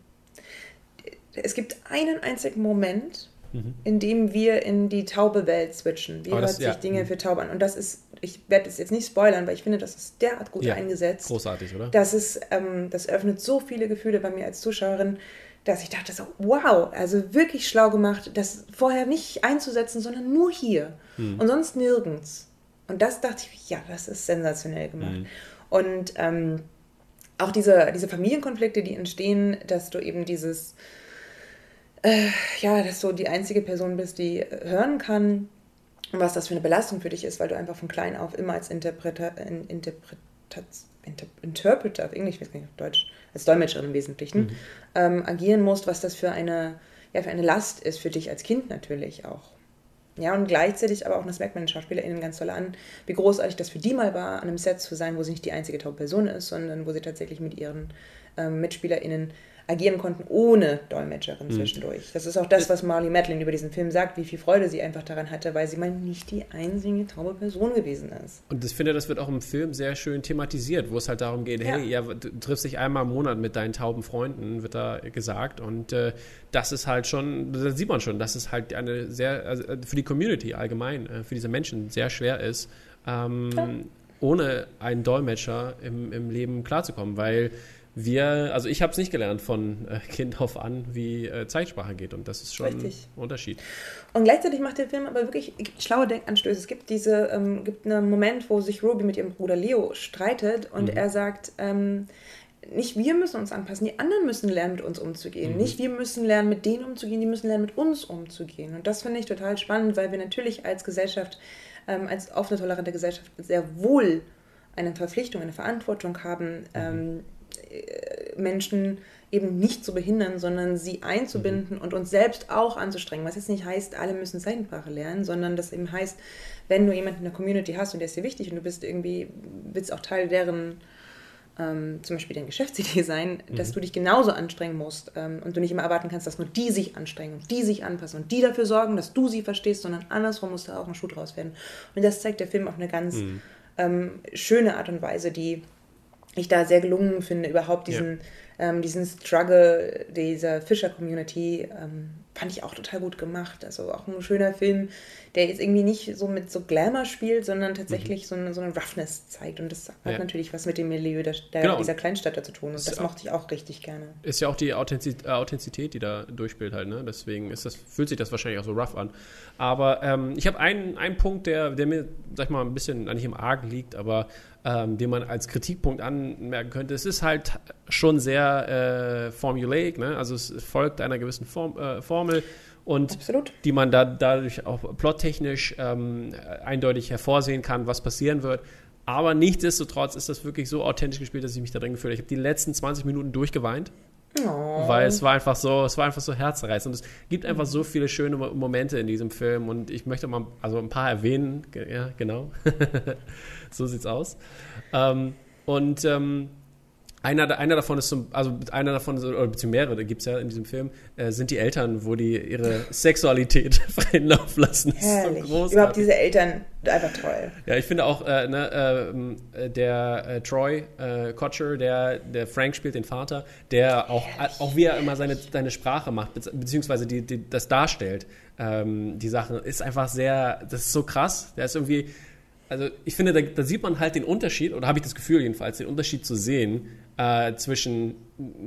es gibt einen einzigen Moment, mhm. in dem wir in die taube Welt switchen. Wie hört sich ja. Dinge mhm. für taub an? Und das ist ich werde es jetzt nicht spoilern, weil ich finde, das ist derart gut ja, eingesetzt. Großartig, oder? Das, ist, ähm, das öffnet so viele Gefühle bei mir als Zuschauerin, dass ich dachte so, wow, also wirklich schlau gemacht, das vorher nicht einzusetzen, sondern nur hier hm. und sonst nirgends. Und das dachte ich, ja, das ist sensationell gemacht. Hm. Und ähm, auch diese, diese Familienkonflikte, die entstehen, dass du eben dieses, äh, ja, dass du die einzige Person bist, die hören kann und was das für eine Belastung für dich ist, weil du einfach von klein auf immer als Interpreter, Interpreter, Inter, Interpreter auf Englisch, ich weiß nicht, auf Deutsch, als Dolmetscherin im Wesentlichen, mhm. ähm, agieren musst, was das für eine, ja, für eine Last ist für dich als Kind natürlich auch. Ja, und gleichzeitig aber auch, das merkt man den SchauspielerInnen ganz toll an, wie großartig das für die mal war, an einem Set zu sein, wo sie nicht die einzige taube Person ist, sondern wo sie tatsächlich mit ihren ähm, MitspielerInnen agieren konnten ohne Dolmetscherin mhm. zwischendurch. Das ist auch das, was Marley Madeline über diesen Film sagt, wie viel Freude sie einfach daran hatte, weil sie mal nicht die einzige taube Person gewesen ist. Und ich finde, das wird auch im Film sehr schön thematisiert, wo es halt darum geht, hey, ja, du triffst dich einmal im Monat mit deinen tauben Freunden, wird da gesagt. Und äh, das ist halt schon, das sieht man schon, dass es halt eine sehr, also äh, für die Community allgemein, äh, für diese Menschen sehr schwer ist, ähm, ja. ohne einen Dolmetscher im, im Leben klarzukommen, weil wir, also ich habe es nicht gelernt von äh, Kind auf an, wie äh, Zeitsprache geht und das ist schon Richtig. ein Unterschied. Und gleichzeitig macht der Film aber wirklich schlaue Denkanstöße. Es gibt diese, ähm, gibt einen Moment, wo sich Ruby mit ihrem Bruder Leo streitet und mhm. er sagt, ähm, nicht wir müssen uns anpassen, die anderen müssen lernen, mit uns umzugehen. Mhm. Nicht wir müssen lernen, mit denen umzugehen, die müssen lernen, mit uns umzugehen. Und das finde ich total spannend, weil wir natürlich als Gesellschaft, ähm, als offene, tolerante Gesellschaft sehr wohl eine Verpflichtung, eine Verantwortung haben, mhm. ähm, äh, Menschen eben nicht zu behindern, sondern sie einzubinden mhm. und uns selbst auch anzustrengen. Was jetzt nicht heißt, alle müssen Zeichensprache lernen, sondern das eben heißt, wenn du jemanden in der Community hast und der ist dir wichtig und du bist irgendwie, willst auch Teil deren ähm, zum Beispiel dein Geschäftsidee (laughs) sein, mhm. dass du dich genauso anstrengen musst ähm, und du nicht immer erwarten kannst, dass nur die sich anstrengen und die sich anpassen und die dafür sorgen, dass du sie verstehst, sondern andersrum muss da auch ein Schuh draus werden. Und das zeigt der Film auf eine ganz mhm. ähm, schöne Art und Weise, die ich da sehr gelungen finde, überhaupt diesen, ja. ähm, diesen Struggle dieser Fischer-Community ähm, fand ich auch total gut gemacht. Also auch ein schöner Film, der jetzt irgendwie nicht so mit so Glamour spielt, sondern tatsächlich mhm. so, eine, so eine Roughness zeigt. Und das hat ja. natürlich was mit dem Milieu der, der genau. dieser Kleinstadt da zu tun. Und das mochte ich auch richtig gerne. Ist ja auch die Authentizität, äh, Authentizität die da durchspielt halt. Ne? Deswegen ist das, fühlt sich das wahrscheinlich auch so rough an. Aber ähm, ich habe einen, einen Punkt, der, der mir, sag ich mal, ein bisschen eigentlich im Argen liegt, aber ähm, den man als Kritikpunkt anmerken könnte. Es ist halt schon sehr äh, formulaic, ne? also es folgt einer gewissen Form, äh, Formel und Absolut. die man da dadurch auch plottechnisch ähm, eindeutig hervorsehen kann, was passieren wird. Aber nichtsdestotrotz ist das wirklich so authentisch gespielt, dass ich mich da drin gefühlt habe. Ich habe die letzten 20 Minuten durchgeweint. Oh. Weil es war einfach so, es war einfach so herzreißend. Und es gibt einfach so viele schöne Momente in diesem Film und ich möchte mal also ein paar erwähnen. Ja, genau. (laughs) so sieht's aus. Ähm, und ähm, einer, einer davon ist zum, also einer davon, oder beziehungsweise mehrere, da gibt es ja in diesem Film, äh, sind die Eltern, wo die ihre (laughs) Sexualität (laughs) freien Lauf lassen. Herrlich. so. Überhaupt diese Eltern, einfach toll. Ja, ich finde auch, äh, ne, ähm, äh, der äh, Troy äh, Kotcher, der, der Frank spielt, den Vater, der auch, auch wie er immer seine, seine Sprache macht, beziehungsweise die, die, das darstellt, ähm, die Sachen, ist einfach sehr, das ist so krass. Der ist irgendwie, also ich finde, da, da, sieht man halt den Unterschied, oder habe ich das Gefühl jedenfalls, den Unterschied zu sehen äh, zwischen,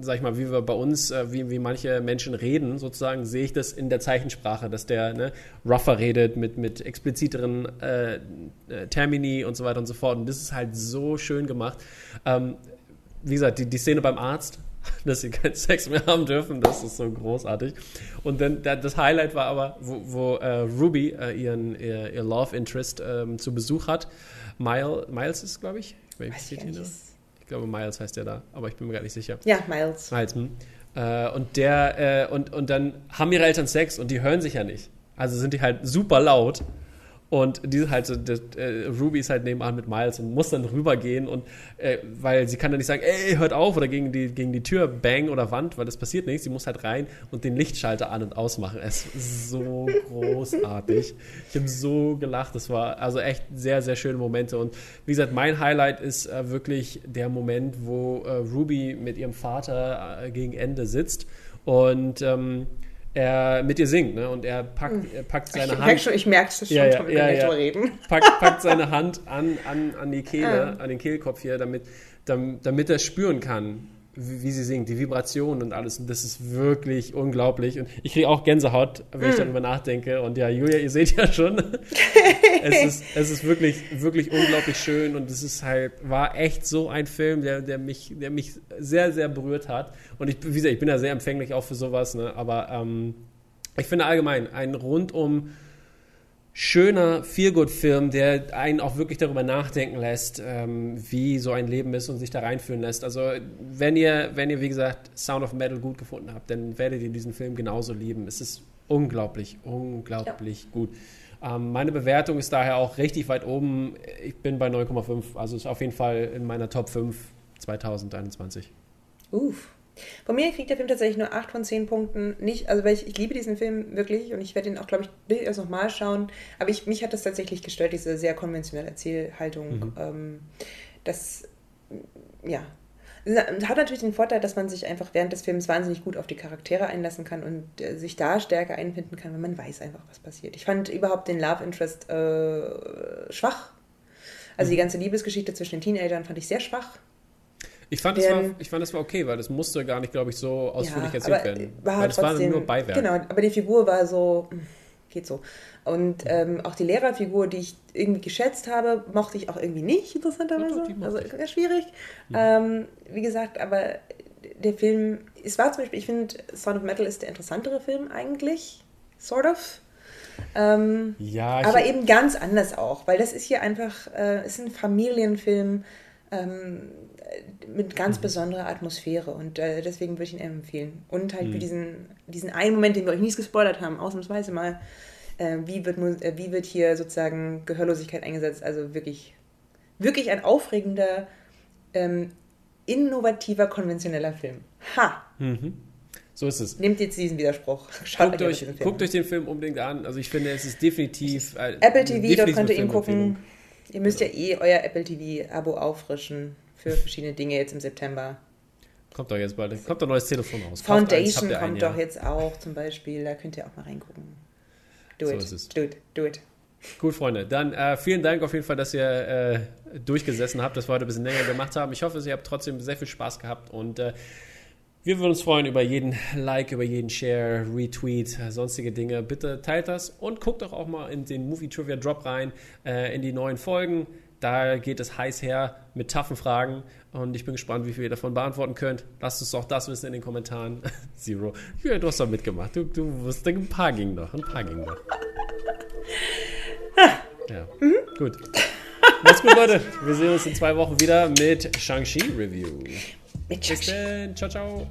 sag ich mal, wie wir bei uns, äh, wie, wie manche Menschen reden, sozusagen, sehe ich das in der Zeichensprache, dass der ne, rougher redet mit, mit expliziteren äh, äh, Termini und so weiter und so fort. Und das ist halt so schön gemacht. Ähm, wie gesagt, die, die Szene beim Arzt, (laughs) dass sie keinen Sex mehr haben dürfen. Das ist so großartig. Und dann das Highlight war aber, wo, wo äh, Ruby äh, ihren ihr, ihr, Love Interest ähm, zu Besuch hat. Miles, Miles ist, glaube ich. Weiß ich, nicht. ich glaube, Miles heißt der da, aber ich bin mir gar nicht sicher. Ja, Miles. Miles, hm. äh, und der, äh, und, und dann haben ihre Eltern Sex und die hören sich ja nicht. Also sind die halt super laut. Und die halt so, das, äh, Ruby ist halt nebenan mit Miles und muss dann rübergehen und äh, weil sie kann dann nicht sagen, ey, hört auf oder gegen die, gegen die Tür bang oder Wand, weil das passiert nichts. Sie muss halt rein und den Lichtschalter an und ausmachen. Es ist so (laughs) großartig. Ich habe so gelacht. Das war also echt sehr, sehr schöne Momente. Und wie gesagt, mein Highlight ist äh, wirklich der Moment, wo äh, Ruby mit ihrem Vater äh, gegen Ende sitzt und ähm, er mit ihr singt, ne? Und er packt, er packt seine ich Hand. Merk schon, ich merke es schon, ja, ja, ja, ja. reden. Packt, packt seine (laughs) Hand an, an, an die Kehle, ah. an den Kehlkopf hier, damit, damit er spüren kann, wie, sie singt, die Vibration und alles. Und das ist wirklich unglaublich. Und ich kriege auch Gänsehaut, wenn ich hm. darüber nachdenke. Und ja, Julia, ihr seht ja schon, (laughs) es, ist, es ist wirklich, wirklich unglaublich schön. Und es ist halt, war echt so ein Film, der, der, mich, der mich sehr, sehr berührt hat. Und ich, wie gesagt, ich bin ja sehr empfänglich auch für sowas. Ne? Aber ähm, ich finde allgemein, ein rundum schöner Feelgood-Film, der einen auch wirklich darüber nachdenken lässt, ähm, wie so ein Leben ist und sich da reinführen lässt. Also wenn ihr, wenn ihr wie gesagt Sound of Metal gut gefunden habt, dann werdet ihr diesen Film genauso lieben. Es ist unglaublich, unglaublich ja. gut. Ähm, meine Bewertung ist daher auch richtig weit oben. Ich bin bei 9,5, also ist auf jeden Fall in meiner Top 5 2021. Uff. Von mir kriegt der Film tatsächlich nur 8 von 10 Punkten. Nicht, also weil ich, ich liebe diesen Film wirklich und ich werde ihn auch, glaube ich, erst nochmal schauen. Aber ich, mich hat das tatsächlich gestört, diese sehr konventionelle Erzählhaltung. Mhm. Ähm, das, ja. Hat natürlich den Vorteil, dass man sich einfach während des Films wahnsinnig gut auf die Charaktere einlassen kann und äh, sich da stärker einfinden kann, wenn man weiß einfach, was passiert. Ich fand überhaupt den Love Interest äh, schwach. Also mhm. die ganze Liebesgeschichte zwischen den Teenagern fand ich sehr schwach. Ich fand, das war, ich fand, das war okay, weil das musste gar nicht, glaube ich, so ausführlich ja, erzählt werden. War weil das trotzdem, war nur Beiwerk. Genau, aber die Figur war so, hm, geht so. Und ähm, auch die Lehrerfigur, die ich irgendwie geschätzt habe, mochte ich auch irgendwie nicht, interessanterweise. Ja, also ich. schwierig. Mhm. Ähm, wie gesagt, aber der Film, es war zum Beispiel, ich finde, Sound of Metal ist der interessantere Film eigentlich, sort of. Ähm, ja, aber eben ganz anders auch, weil das ist hier einfach, äh, ist ein Familienfilm ähm, mit ganz mhm. besonderer Atmosphäre und äh, deswegen würde ich ihn empfehlen. Und halt mhm. für diesen, diesen einen Moment, den wir euch nie gespoilert haben, ausnahmsweise mal, äh, wie, wird, äh, wie wird hier sozusagen Gehörlosigkeit eingesetzt, also wirklich, wirklich ein aufregender, ähm, innovativer, konventioneller Film. Ha! Mhm. So ist es. Nehmt jetzt diesen Widerspruch. (laughs) Schaut guckt, euch, guckt euch den Film unbedingt an. Also ich finde, es ist definitiv. Äh, Apple TV, dort könnt ihr ihn gucken. Ihr müsst ja eh euer Apple TV-Abo auffrischen für verschiedene Dinge jetzt im September. Kommt doch jetzt bald. Kommt ein neues Telefon raus. Foundation eins, kommt doch jetzt auch zum Beispiel. Da könnt ihr auch mal reingucken. Do so it. Ist es. Do it. Do it. Gut, Freunde. Dann äh, vielen Dank auf jeden Fall, dass ihr äh, durchgesessen habt, dass wir heute ein bisschen länger gemacht haben. Ich hoffe, ihr habt trotzdem sehr viel Spaß gehabt und äh, wir würden uns freuen über jeden Like, über jeden Share, Retweet, sonstige Dinge. Bitte teilt das und guckt doch auch mal in den Movie Trivia Drop rein, äh, in die neuen Folgen. Da geht es heiß her mit taffen Fragen und ich bin gespannt, wie viel ihr davon beantworten könnt. Lasst uns auch das wissen in den Kommentaren. (laughs) Zero. Ja, du hast doch mitgemacht. Du, du wusstest, ein paar gingen noch. Ein paar gingen noch. (laughs) Ja, mhm. gut. Macht's gut, Leute. Wir sehen uns in zwei Wochen wieder mit Shang-Chi Review. Mit Shang-Chi. Bis dann. Ciao, ciao.